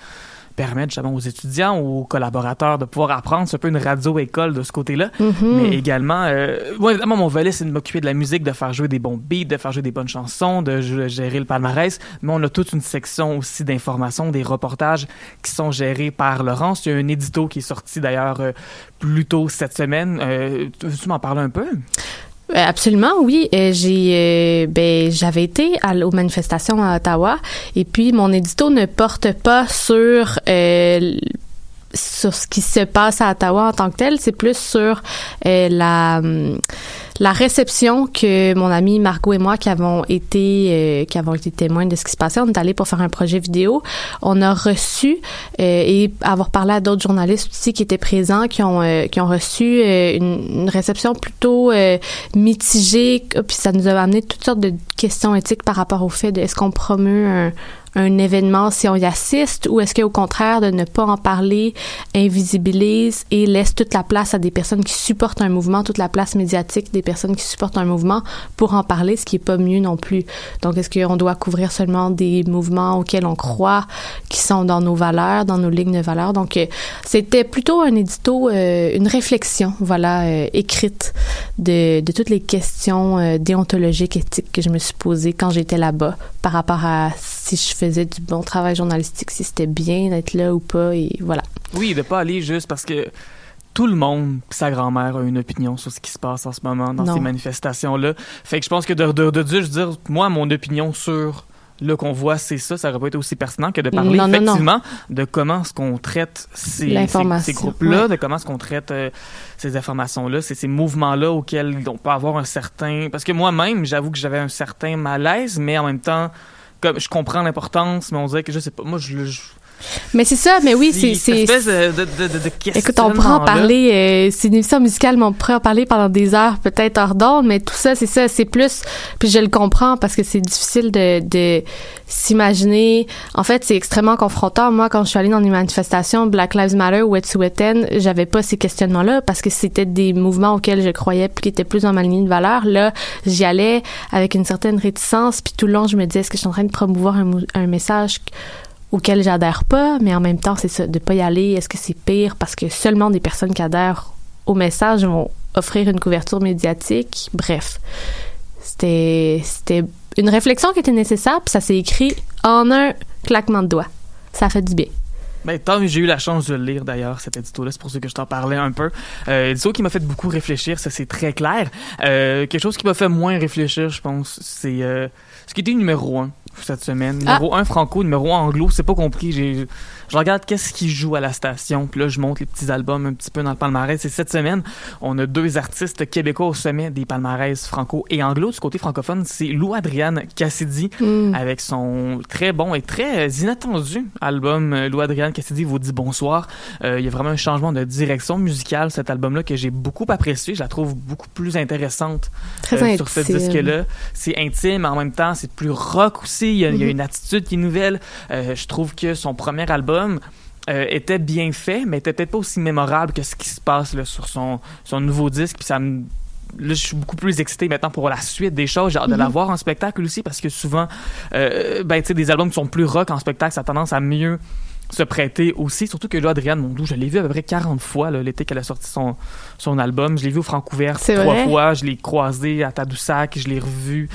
[SPEAKER 3] permettre justement aux étudiants, aux collaborateurs de pouvoir apprendre. C'est un peu une radio-école de ce côté-là.
[SPEAKER 10] Mhm.
[SPEAKER 3] Mais également, euh, moi, évidemment, mon volet, c'est de m'occuper de la musique, de faire jouer des bons beats, de faire jouer des bonnes chansons, de gérer le palmarès. Mais on a toute une section aussi d'informations, des reportages qui sont gérés par Laurence. Il y a un édito qui est sorti d'ailleurs euh, plus tôt cette semaine. Euh, tu m'en parler un peu?
[SPEAKER 10] Euh, Absolument, oui. Euh, j'ai, euh, ben, j'avais été à, aux manifestations à Ottawa, et puis mon édito ne porte pas sur euh, sur ce qui se passe à Ottawa en tant que tel. C'est plus sur euh, la hum, la réception que mon ami Margot et moi qui avons été euh, qui avons été témoins de ce qui se passait. On est allé pour faire un projet vidéo. On a reçu euh, et avoir parlé à d'autres journalistes aussi qui étaient présents, qui ont euh, qui ont reçu euh, une, une réception plutôt mitigée. Puis ça nous a amené toutes sortes de questions éthiques par rapport au fait de est-ce qu'on promeut un un événement si on y assiste ou est-ce qu'au contraire de ne pas en parler invisibilise et laisse toute la place à des personnes qui supportent un mouvement, toute la place médiatique des personnes qui supportent un mouvement pour en parler, ce qui est pas mieux non plus. Donc est-ce qu'on doit couvrir seulement des mouvements auxquels on croit, qui sont dans nos valeurs, dans nos lignes de valeurs? Donc euh, c'était plutôt un édito, euh, une réflexion, voilà, euh, écrite de, de toutes les questions euh, déontologiques, éthiques que je me suis posées quand j'étais là-bas par rapport à si je faisais du bon travail journalistique, si c'était bien d'être là ou pas, et voilà.
[SPEAKER 3] Oui, de pas aller juste parce que tout le monde, sa grand-mère, a une opinion sur ce qui se passe en ce moment dans
[SPEAKER 10] Non.
[SPEAKER 3] ces manifestations-là. Fait que je pense que de, de, de dire, je veux dire, moi, mon opinion sur le convoi, c'est ça, ça aurait pas été aussi pertinent que de parler
[SPEAKER 10] Non, non, non.
[SPEAKER 3] effectivement de comment est-ce qu'on traite ces, ces, ces groupes-là, de comment est-ce qu'on traite euh, ces informations-là, c'est ces mouvements-là auxquels on peut avoir un certain... Parce que moi-même, j'avoue que j'avais un certain malaise, mais en même temps, comme je comprends l'importance, mais on dirait que je sais pas, moi, je... je
[SPEAKER 10] Mais c'est ça, mais oui, c'est... c'est-
[SPEAKER 3] espèce de, de, de, de,
[SPEAKER 10] Écoute, on pourrait en parler, euh, c'est une émission musicale, mais on pourrait en parler pendant des heures, peut-être hors d'onde, mais tout ça, c'est ça, c'est plus, puis je le comprends parce que c'est difficile de, de s'imaginer. En fait, c'est extrêmement confrontant. Moi, quand je suis allée dans des manifestations Black Lives Matter ou Wet'suwet'en, j'avais pas ces questionnements-là parce que c'était des mouvements auxquels je croyais puis qui étaient plus dans ma ligne de valeur. Là, j'y allais avec une certaine réticence, puis tout le long, je me disais, est-ce que je suis en train de promouvoir un, mou- un message auquel j'adhère pas, mais en même temps, c'est ça, de pas y aller, est-ce que c'est pire? Parce que seulement des personnes qui adhèrent au message vont offrir une couverture médiatique? Bref, c'était une réflexion qui était nécessaire, puis ça s'est écrit en un claquement de doigts. Ça fait du bien.
[SPEAKER 3] Ben, tant que j'ai eu la chance de le lire d'ailleurs, cet édito-là, c'est pour ça que je t'en parlais un peu. Euh, édito qui m'a fait beaucoup réfléchir, ça c'est très clair. Euh, quelque chose qui m'a fait moins réfléchir, je pense, c'est euh, ce qui était numéro un cette semaine.
[SPEAKER 10] Ah.
[SPEAKER 3] Numéro un franco, numéro un anglo, c'est pas compris. Je regarde qu'est-ce qui joue à la station, puis là je monte les petits albums un petit peu dans le palmarès. Et cette semaine, on a deux artistes québécois au sommet des palmarès franco et anglo. Du côté francophone, c'est Lou Adriane Cassidy
[SPEAKER 10] Mm.
[SPEAKER 3] avec son très bon et très euh, inattendu album euh, Lou Adriane Cassidy vous dit bonsoir. Euh, il y a vraiment un changement de direction musicale cet album-là que j'ai beaucoup apprécié. Je la trouve beaucoup plus intéressante
[SPEAKER 10] Très
[SPEAKER 3] euh, sur ce disque-là. C'est intime, mais en même temps, c'est plus rock aussi. Il y a, il y a
[SPEAKER 10] Mhm.
[SPEAKER 3] une attitude qui est nouvelle. Euh, je trouve que son premier album euh, était bien fait, mais était peut-être pas aussi mémorable que ce qui se passe là, sur son, son nouveau disque. Puis ça me Là, je suis beaucoup plus excité maintenant pour la suite des choses. J'ai hâte de la
[SPEAKER 10] Mhm.
[SPEAKER 3] voir en spectacle aussi parce que souvent, euh, ben, tu sais, des albums qui sont plus rock en spectacle, ça a tendance à mieux se prêter aussi. Surtout que là, Adrienne Mondou, je l'ai vu à peu près 40 fois l'été qu'elle a sorti son, son album. Je l'ai vu au Francouvert trois
[SPEAKER 10] vrai?
[SPEAKER 3] fois. Je l'ai croisé à Tadoussac. Je l'ai revu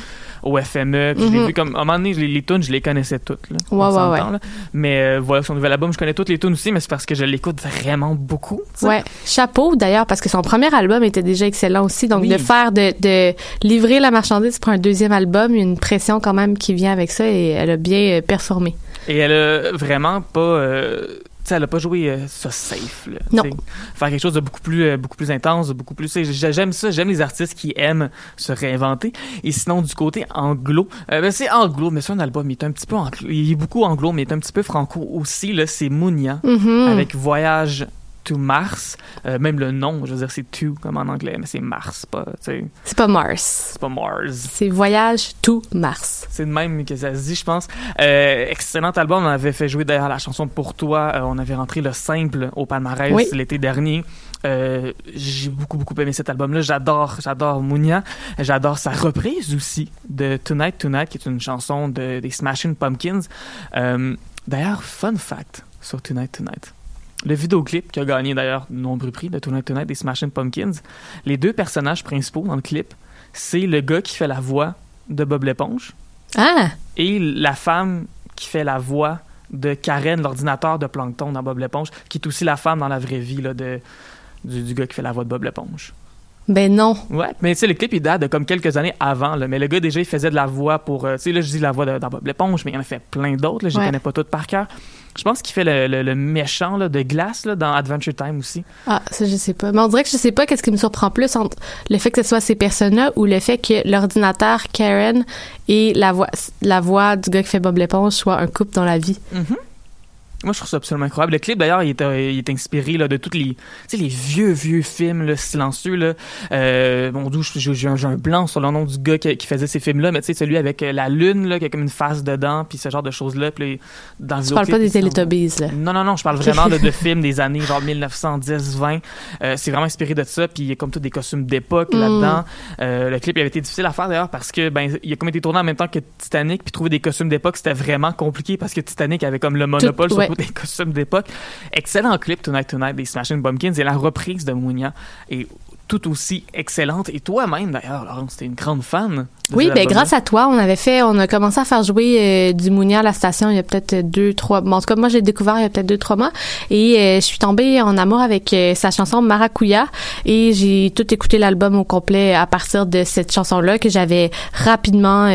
[SPEAKER 3] au FME. Puis Je l'ai
[SPEAKER 10] Mhm.
[SPEAKER 3] vu comme. À un moment donné, les, les tunes, je les connaissais toutes. Là,
[SPEAKER 10] Ouais, ouais, ouais.
[SPEAKER 3] là. Mais euh, voilà, son nouvel album, je connais toutes les tunes aussi, mais c'est parce que je l'écoute vraiment beaucoup.
[SPEAKER 10] Ouais, chapeau d'ailleurs parce que son premier album était déjà excellent aussi. Donc
[SPEAKER 3] Oui.
[SPEAKER 10] de faire de, de livrer la marchandise pour un deuxième album, il y a une pression quand même qui vient avec ça et elle a bien euh, performé.
[SPEAKER 3] Et elle a vraiment pas. euh, elle a pas joué euh, ça safe. Là,
[SPEAKER 10] Non.
[SPEAKER 3] Faire quelque chose de beaucoup plus, euh, beaucoup plus intense, beaucoup plus. J'aime ça. J'aime les artistes qui aiment se réinventer. Et sinon, du côté anglo, euh, ben, c'est anglo, mais c'est un album. Il est un petit peu anglo. Il est beaucoup anglo, mais il est un petit peu franco aussi. Là, c'est Mounia
[SPEAKER 10] Mhm.
[SPEAKER 3] avec Voyage to Mars. Euh, même le nom, je veux dire, c'est to comme en anglais, mais c'est Mars, pas,
[SPEAKER 10] C'est pas Mars.
[SPEAKER 3] c'est pas Mars.
[SPEAKER 10] C'est Voyage to Mars.
[SPEAKER 3] C'est de même que ça se dit, je pense. Euh, excellent album. On avait fait jouer d'ailleurs la chanson Pour toi. Euh, on avait rentré le simple au palmarès
[SPEAKER 10] Oui.
[SPEAKER 3] l'été dernier. Euh, j'ai beaucoup, beaucoup aimé cet album-là. J'adore, j'adore Mounia. J'adore sa reprise aussi de Tonight Tonight, qui est une chanson de, des Smashing Pumpkins. Euh, d'ailleurs, fun fact sur Tonight Tonight. Le vidéoclip qui a gagné d'ailleurs de nombreux prix de Tonight Tonight des Smashing Pumpkins, les deux personnages principaux dans le clip, c'est le gars qui fait la voix de Bob l'éponge
[SPEAKER 10] Ah!
[SPEAKER 3] et la femme qui fait la voix de Karen, l'ordinateur de Plankton dans Bob l'éponge, qui est aussi la femme dans la vraie vie là, de, du, du gars qui fait la voix de Bob l'éponge.
[SPEAKER 10] Ben non.
[SPEAKER 3] Ouais, mais tu sais, le clip, il date de comme quelques années avant, là, mais le gars, déjà, il faisait de la voix pour... euh, tu sais, là, je dis la voix de, dans Bob l'éponge, mais il en a fait plein d'autres, je les
[SPEAKER 10] Ouais.
[SPEAKER 3] connais pas toutes par cœur. Je pense qu'il fait le, le- le méchant là, de glace là, dans Adventure Time aussi.
[SPEAKER 10] Ah, ça, je sais pas. Mais on dirait que je sais pas qu'est-ce qui me surprend plus entre le fait que ce soit ces personnes-là ou le fait que l'ordinateur Karen et la voix, la voix du gars qui fait Bob l'éponge soit un couple dans la vie.
[SPEAKER 3] Moi, je trouve ça absolument incroyable. Le clip, d'ailleurs, il est, euh, il est inspiré là, de tous les, tu sais, les vieux, vieux films là, silencieux. Là. Euh, bon, d'où j'ai un, j'ai un blanc sur le nom du gars qui, qui faisait ces films-là, mais tu sais, celui avec euh, la lune, là, qui a comme une face dedans, puis ce genre de choses-là. Puis dans le
[SPEAKER 10] Tu parles pas des Teletubbies, là.
[SPEAKER 3] Non, non, non, je parle vraiment de, de films des années genre 1910-20. Euh, c'est vraiment inspiré de ça, puis il y a comme tous des costumes d'époque
[SPEAKER 10] Mm.
[SPEAKER 3] là-dedans. Euh, le clip il avait été difficile à faire d'ailleurs parce que ben il a comme été tourné en même temps que Titanic, puis trouver des costumes d'époque c'était vraiment compliqué parce que Titanic avait comme le monopole sur tous les costumes d'époque. Excellent clip Tonight Tonight des Smashing Pumpkins et la reprise de Mounia est tout aussi excellente. Et toi-même d'ailleurs, Laurence, t'es une grande fan. de
[SPEAKER 10] Oui, ben grâce à toi, on avait fait, on a commencé à faire jouer euh, du Mounia à la station il y a peut-être deux, trois. Bon, en tout cas, moi, j'ai découvert il y a peut-être deux, trois mois, et euh, je suis tombée en amour avec euh, sa chanson Maracuya, et j'ai tout écouté l'album au complet à partir de cette chanson-là que j'avais rapidement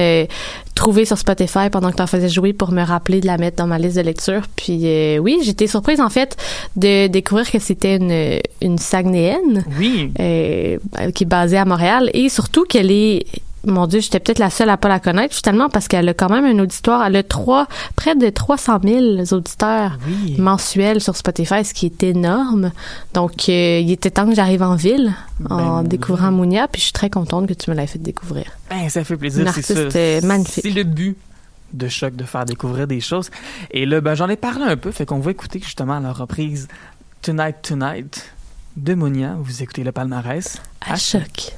[SPEAKER 10] trouvé sur Spotify pendant que tu en faisais jouer pour me rappeler de la mettre dans ma liste de lecture. Puis euh, oui, j'étais surprise en fait de découvrir que c'était une une Saguenayenne
[SPEAKER 3] Oui.
[SPEAKER 10] euh, qui est basée à Montréal et surtout qu'elle est mon Dieu, j'étais peut-être la seule à pas la connaître finalement parce qu'elle a quand même un auditoire. Elle a trois, près de 300 000 auditeurs
[SPEAKER 3] Oui.
[SPEAKER 10] mensuels sur Spotify, ce qui est énorme. Donc, euh, il était temps que j'arrive en ville en
[SPEAKER 3] Ben
[SPEAKER 10] découvrant Mounia, puis je suis très contente que tu me l'aies fait découvrir.
[SPEAKER 3] Ben, ça fait plaisir, c'est ça.
[SPEAKER 10] magnifique.
[SPEAKER 3] C'est le but de choc de faire découvrir des choses. Et là, ben, j'en ai parlé un peu, fait qu'on va écouter justement la reprise Tonight Tonight de Monia. Vous écoutez le palmarès.
[SPEAKER 10] À choc.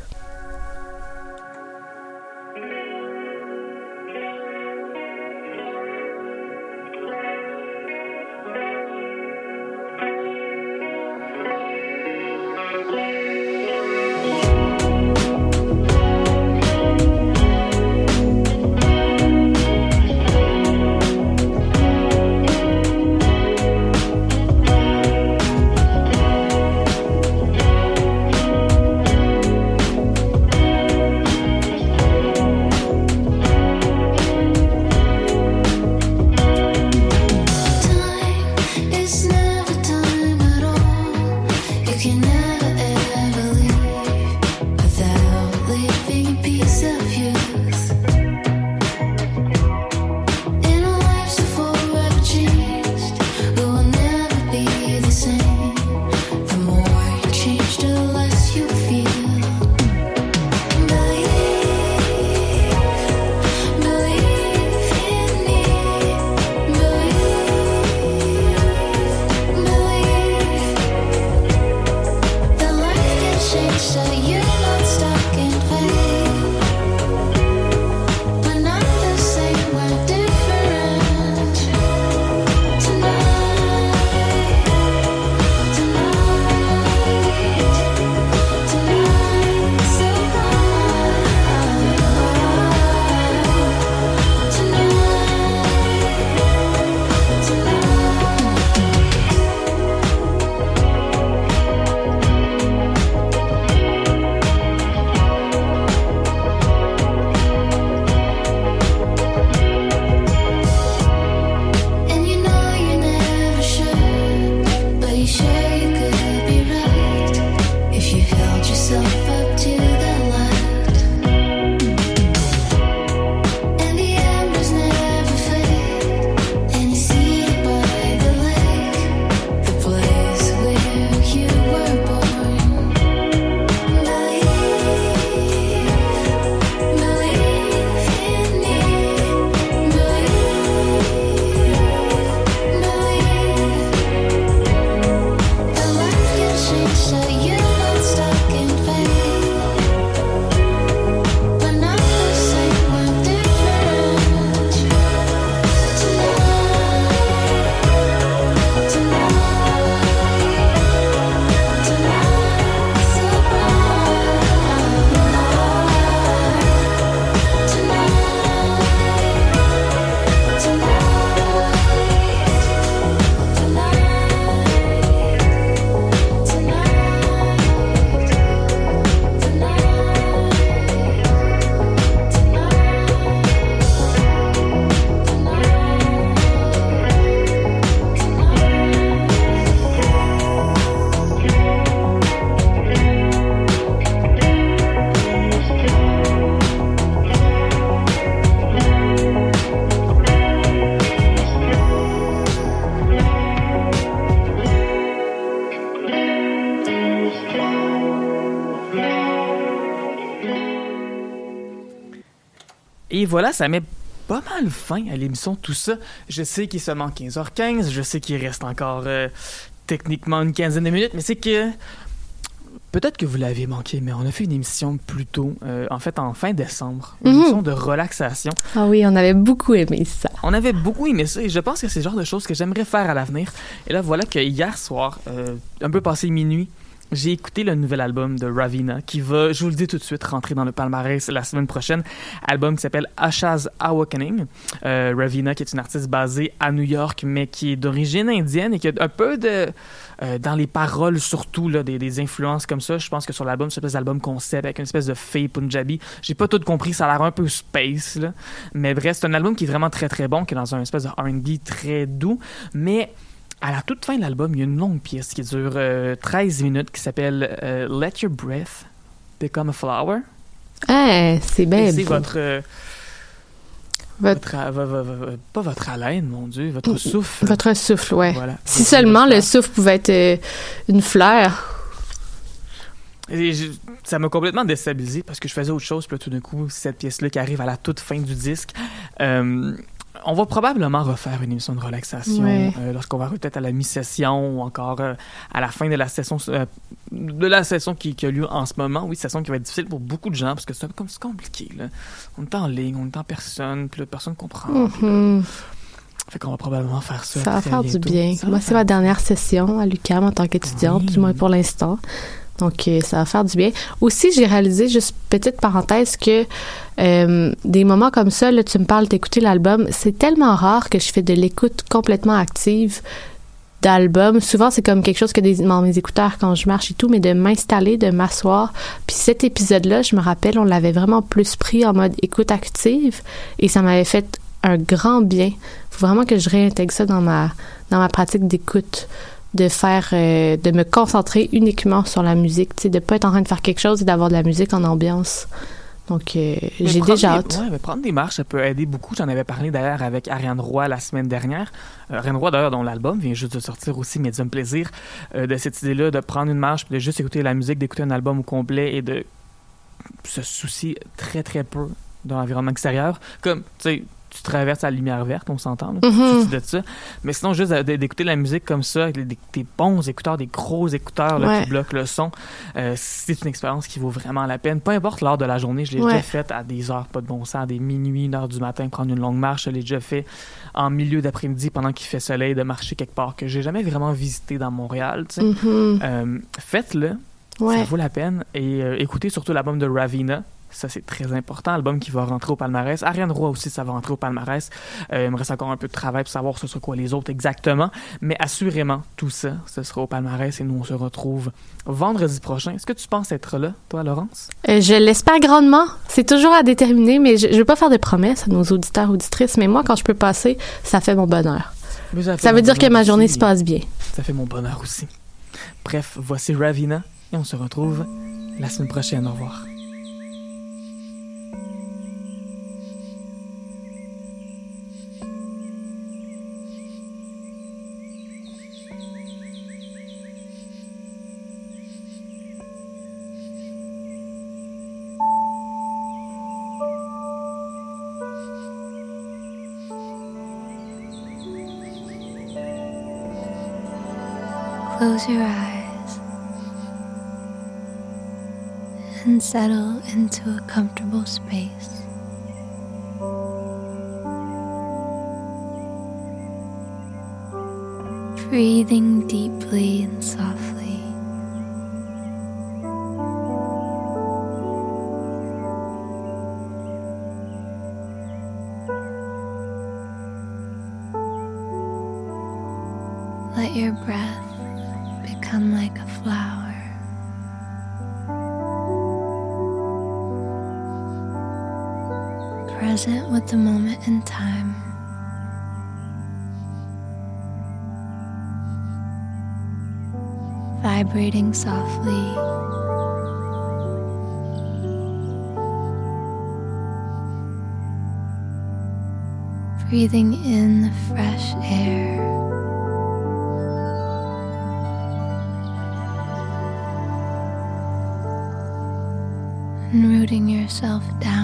[SPEAKER 3] Et voilà, ça met pas mal fin à l'émission, tout ça. Je sais qu'il se manque 15h15, je sais qu'il reste encore euh, techniquement une quinzaine de minutes, mais c'est que peut-être que vous l'avez manqué, mais on a fait une émission plus tôt, euh, en fait en fin décembre, une
[SPEAKER 10] Mhm.
[SPEAKER 3] émission de relaxation.
[SPEAKER 10] Ah oui, on avait beaucoup aimé ça.
[SPEAKER 3] On avait beaucoup aimé ça et je pense que c'est le genre de choses que j'aimerais faire à l'avenir. Et là, voilà que hier soir, euh, un peu passé minuit, j'ai écouté le nouvel album de Ravina qui va, je vous le dis tout de suite, rentrer dans le palmarès la semaine prochaine. Album qui s'appelle Asha's Awakening. Euh, Ravina qui est une artiste basée à New York mais qui est d'origine indienne et qui a un peu de... euh, dans les paroles surtout, là, des, influences comme ça. Je pense que sur l'album, c'est une espèce d'album concept avec une espèce de fée punjabi. J'ai pas tout compris, ça a l'air un peu space, là. Mais bref, c'est un album qui est vraiment très très bon, qui est dans un espèce de R&B très doux. Mais à la toute fin de l'album, il y a une longue pièce qui dure euh, 13 minutes qui s'appelle euh, Let Your Breath Become a Flower.
[SPEAKER 10] Ah, c'est bien
[SPEAKER 3] c'est
[SPEAKER 10] beau.
[SPEAKER 3] votre... euh, votre, euh, va- va- va- pas votre haleine, mon Dieu, votre souffle.
[SPEAKER 10] Votre souffle, ouais.
[SPEAKER 3] Voilà.
[SPEAKER 10] Si seulement le souffle pouvait être euh, une fleur.
[SPEAKER 3] Et je- ça m'a complètement déstabilisé parce que je faisais autre chose, puis là, tout d'un coup, cette pièce-là qui arrive à la toute fin du disque. Euh, on va probablement refaire une émission de relaxation
[SPEAKER 10] Ouais.
[SPEAKER 3] euh, lorsqu'on va peut-être à la mi-session ou encore euh, à la fin de la session euh, de la session qui, qui a lieu en ce moment. Oui, session qui va être difficile pour beaucoup de gens parce que c'est comme c'est compliqué. Là. On est en ligne, on est en personne, puis là, personne comprend.
[SPEAKER 10] Mhm.
[SPEAKER 3] Fait qu'on va probablement faire ça.
[SPEAKER 10] Ça va faire du bien.
[SPEAKER 3] Ça
[SPEAKER 10] Moi, c'est ma dernière session à l'UQAM en tant qu'étudiante, du moins pour l'instant. Donc, euh, ça va faire du bien. Aussi, j'ai réalisé, juste petite parenthèse, que euh, des moments comme ça, là, tu me parles d'écouter l'album, c'est tellement rare que je fais de l'écoute complètement active d'albums. Souvent, c'est comme quelque chose que des, dans mes écouteurs quand je marche et tout, mais de m'installer, de m'asseoir. Puis cet épisode-là, je me rappelle, on l'avait vraiment plus pris en mode écoute active et ça m'avait fait un grand bien. Faut vraiment que je réintègre ça dans ma, dans ma pratique d'écoute de faire euh, de me concentrer uniquement sur la musique tu de pas être en train de faire quelque chose et d'avoir de la musique en ambiance donc euh, j'ai déjà hâte
[SPEAKER 3] ouais, mais prendre des marches, ça peut aider beaucoup. J'en avais parlé d'ailleurs avec Ariane Roy la semaine dernière. Euh, Ariane Roy, d'ailleurs, dont l'album vient juste de sortir aussi, Medium Plaisir, de cette idée-là de prendre une marche, puis de juste écouter la musique, d'écouter un album au complet et de se soucier très, très peu de l'environnement extérieur. Comme, tu sais, tu traverses la lumière verte, on s'entend, de ça. Mais sinon, juste d'écouter la musique comme ça, avec des, des bons écouteurs, des gros écouteurs là,
[SPEAKER 10] Ouais.
[SPEAKER 3] qui bloquent le son, euh, c'est une expérience qui vaut vraiment la peine. Peu importe l'heure de la journée, je l'ai
[SPEAKER 10] Ouais.
[SPEAKER 3] déjà fait à des heures pas de bon sens, à des minuit, une heure du matin, prendre une longue marche. Je l'ai déjà fait en milieu d'après-midi pendant qu'il fait soleil, de marcher quelque part que j'ai jamais vraiment visité dans Montréal.
[SPEAKER 10] Mhm.
[SPEAKER 3] Euh, Faites-le,
[SPEAKER 10] Ouais.
[SPEAKER 3] ça vaut la peine. Et euh, écoutez surtout l'album de Ravina. Ça, c'est très important. Album qui va rentrer au palmarès. Ariane Roy aussi, ça va rentrer au palmarès. Euh, il me reste encore un peu de travail pour savoir ce sera quoi les autres exactement. Mais assurément, tout ça, ce sera au palmarès et nous, on se retrouve vendredi prochain. Est-ce que tu penses être là, toi, Laurence?
[SPEAKER 10] Euh, je l'espère grandement. C'est toujours à déterminer, mais je, je veux pas faire de promesses à nos auditeurs auditrices. Mais moi, quand je peux passer, ça fait mon bonheur.
[SPEAKER 3] Fait
[SPEAKER 10] Ça veut dire que ma journée se passe bien.
[SPEAKER 3] Ça fait mon bonheur aussi. Bref, voici Ravina et on se retrouve la semaine prochaine. Au revoir.
[SPEAKER 11] Close your eyes and settle into a comfortable space. Breathing deeply and softly. Vibrating softly. Breathing in the fresh air. and rooting yourself down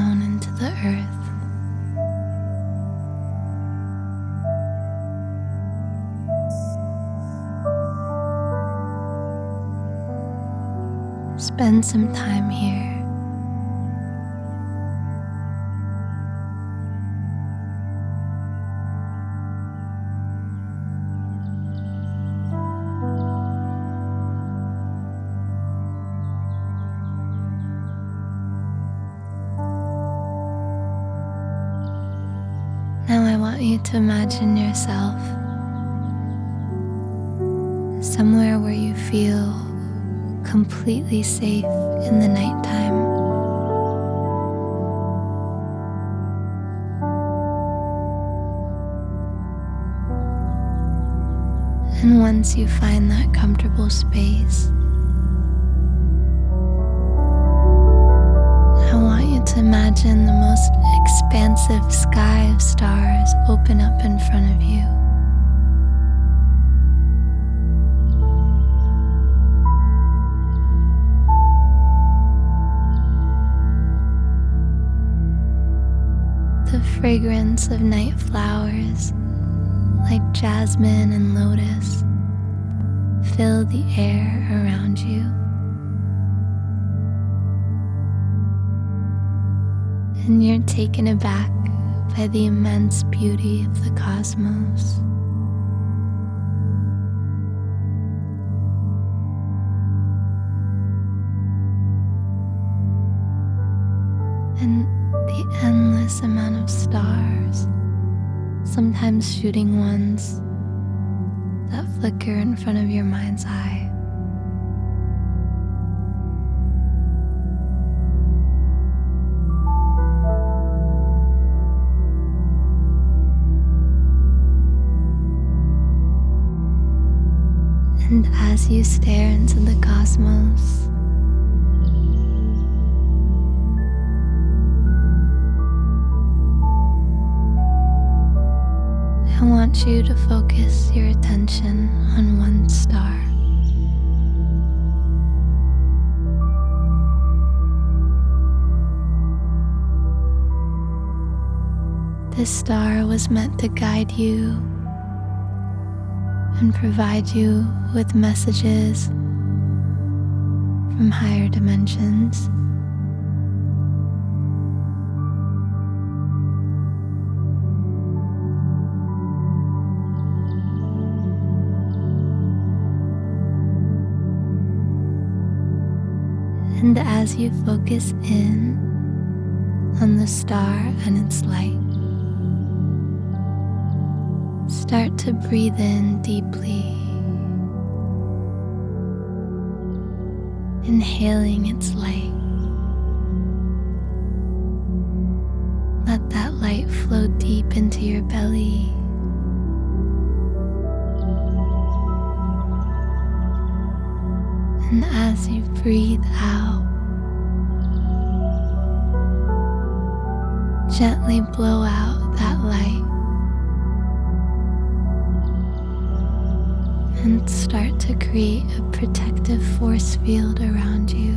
[SPEAKER 11] Spend some time here. Now I want you to imagine yourself somewhere where you feel completely safe in the nighttime. And once you find that comfortable space, I want you to imagine the most expansive sky of stars open up in front of you. Fragrance of night flowers, like jasmine and lotus, fill the air around you. And you're taken aback by the immense beauty of the cosmos. Shooting ones that flicker in front of your mind's eye. And as you stare into the cosmos, I want you to focus your attention on one star. This star was meant to guide you and provide you with messages from higher dimensions. And as you focus in on the star and its light, start to breathe in deeply, inhaling its light. Let that light flow deep into your belly. And as you breathe out, gently blow out that light and start to create a protective force field around you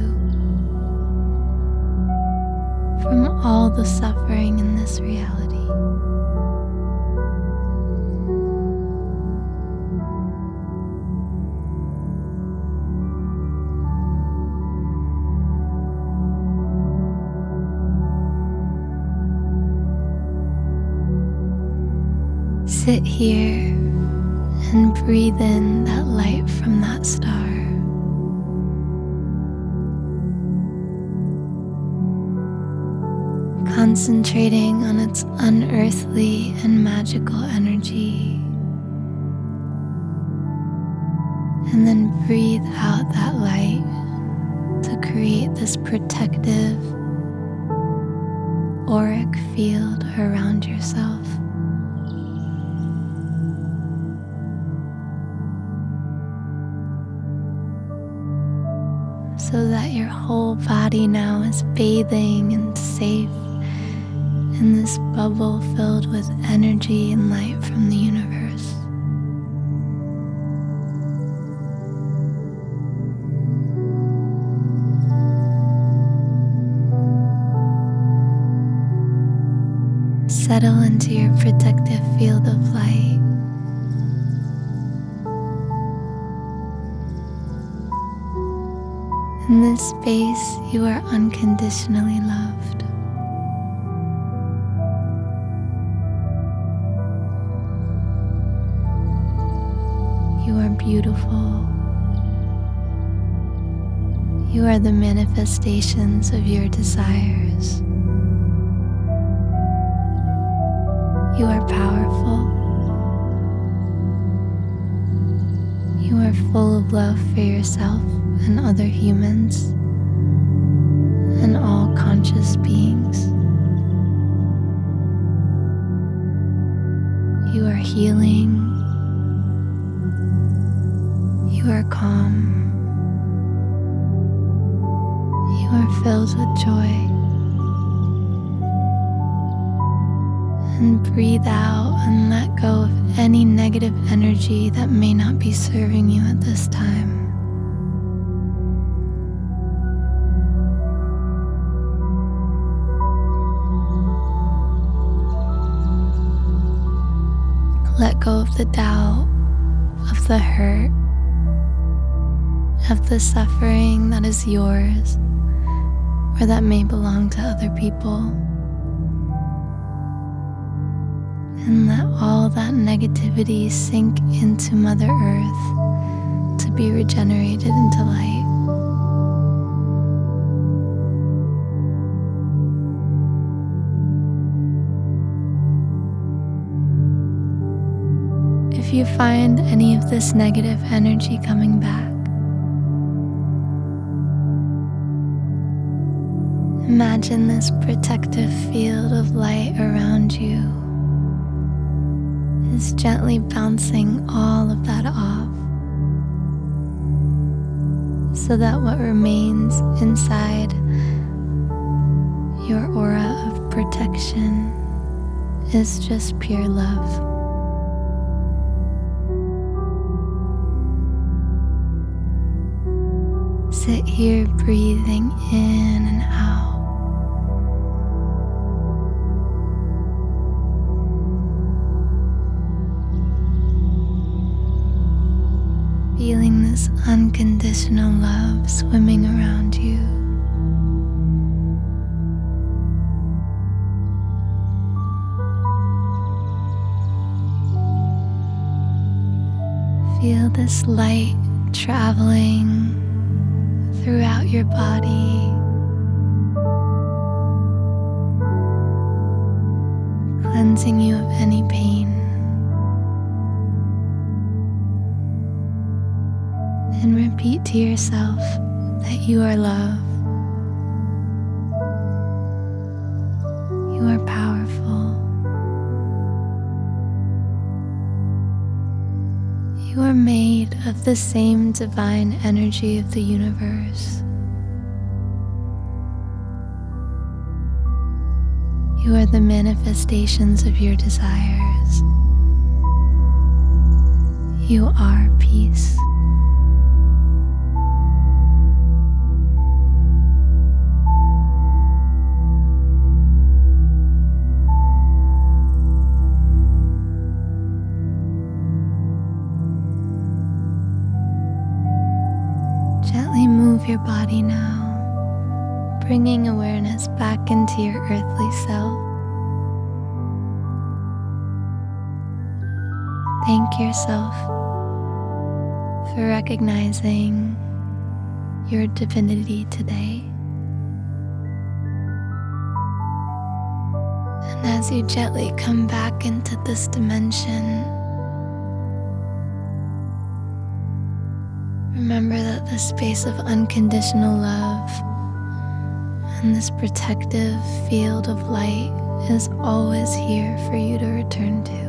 [SPEAKER 11] from all the suffering in this reality. Sit here and breathe in that light from that star. Concentrating on its unearthly and magical energy. And then breathe out that light to create this protective auric field around yourself. So that your whole body now is bathing and safe in this bubble filled with energy and light from the universe. Settle into your protective field of light. This space, you are unconditionally loved. You are beautiful. You are the manifestations of your desires. You are powerful. You are full of love for yourself and other humans and all conscious beings. You are healing. You are calm. You are filled with joy. And breathe out and let go of any negative energy that may not be serving you at this time. Let go of the doubt, of the hurt, of the suffering that is yours or that may belong to other people. And let all that negativity sink into Mother Earth to be regenerated into light. You find any of this negative energy coming back, imagine this protective field of light around you is gently bouncing all of that off so that what remains inside your aura of protection is just pure love. Sit here breathing in and out. Feeling this unconditional love swimming around you. Feel this light traveling throughout your body. Cleansing you of any pain. And repeat to yourself that you are love. You are powerful. Made of the same divine energy of the universe. You are the manifestations of your desires. You are peace. Your body now, bringing awareness back into your earthly self. Thank yourself for recognizing your divinity today. And as you gently come back into this dimension, the space of unconditional love and this protective field of light is always here for you to return to.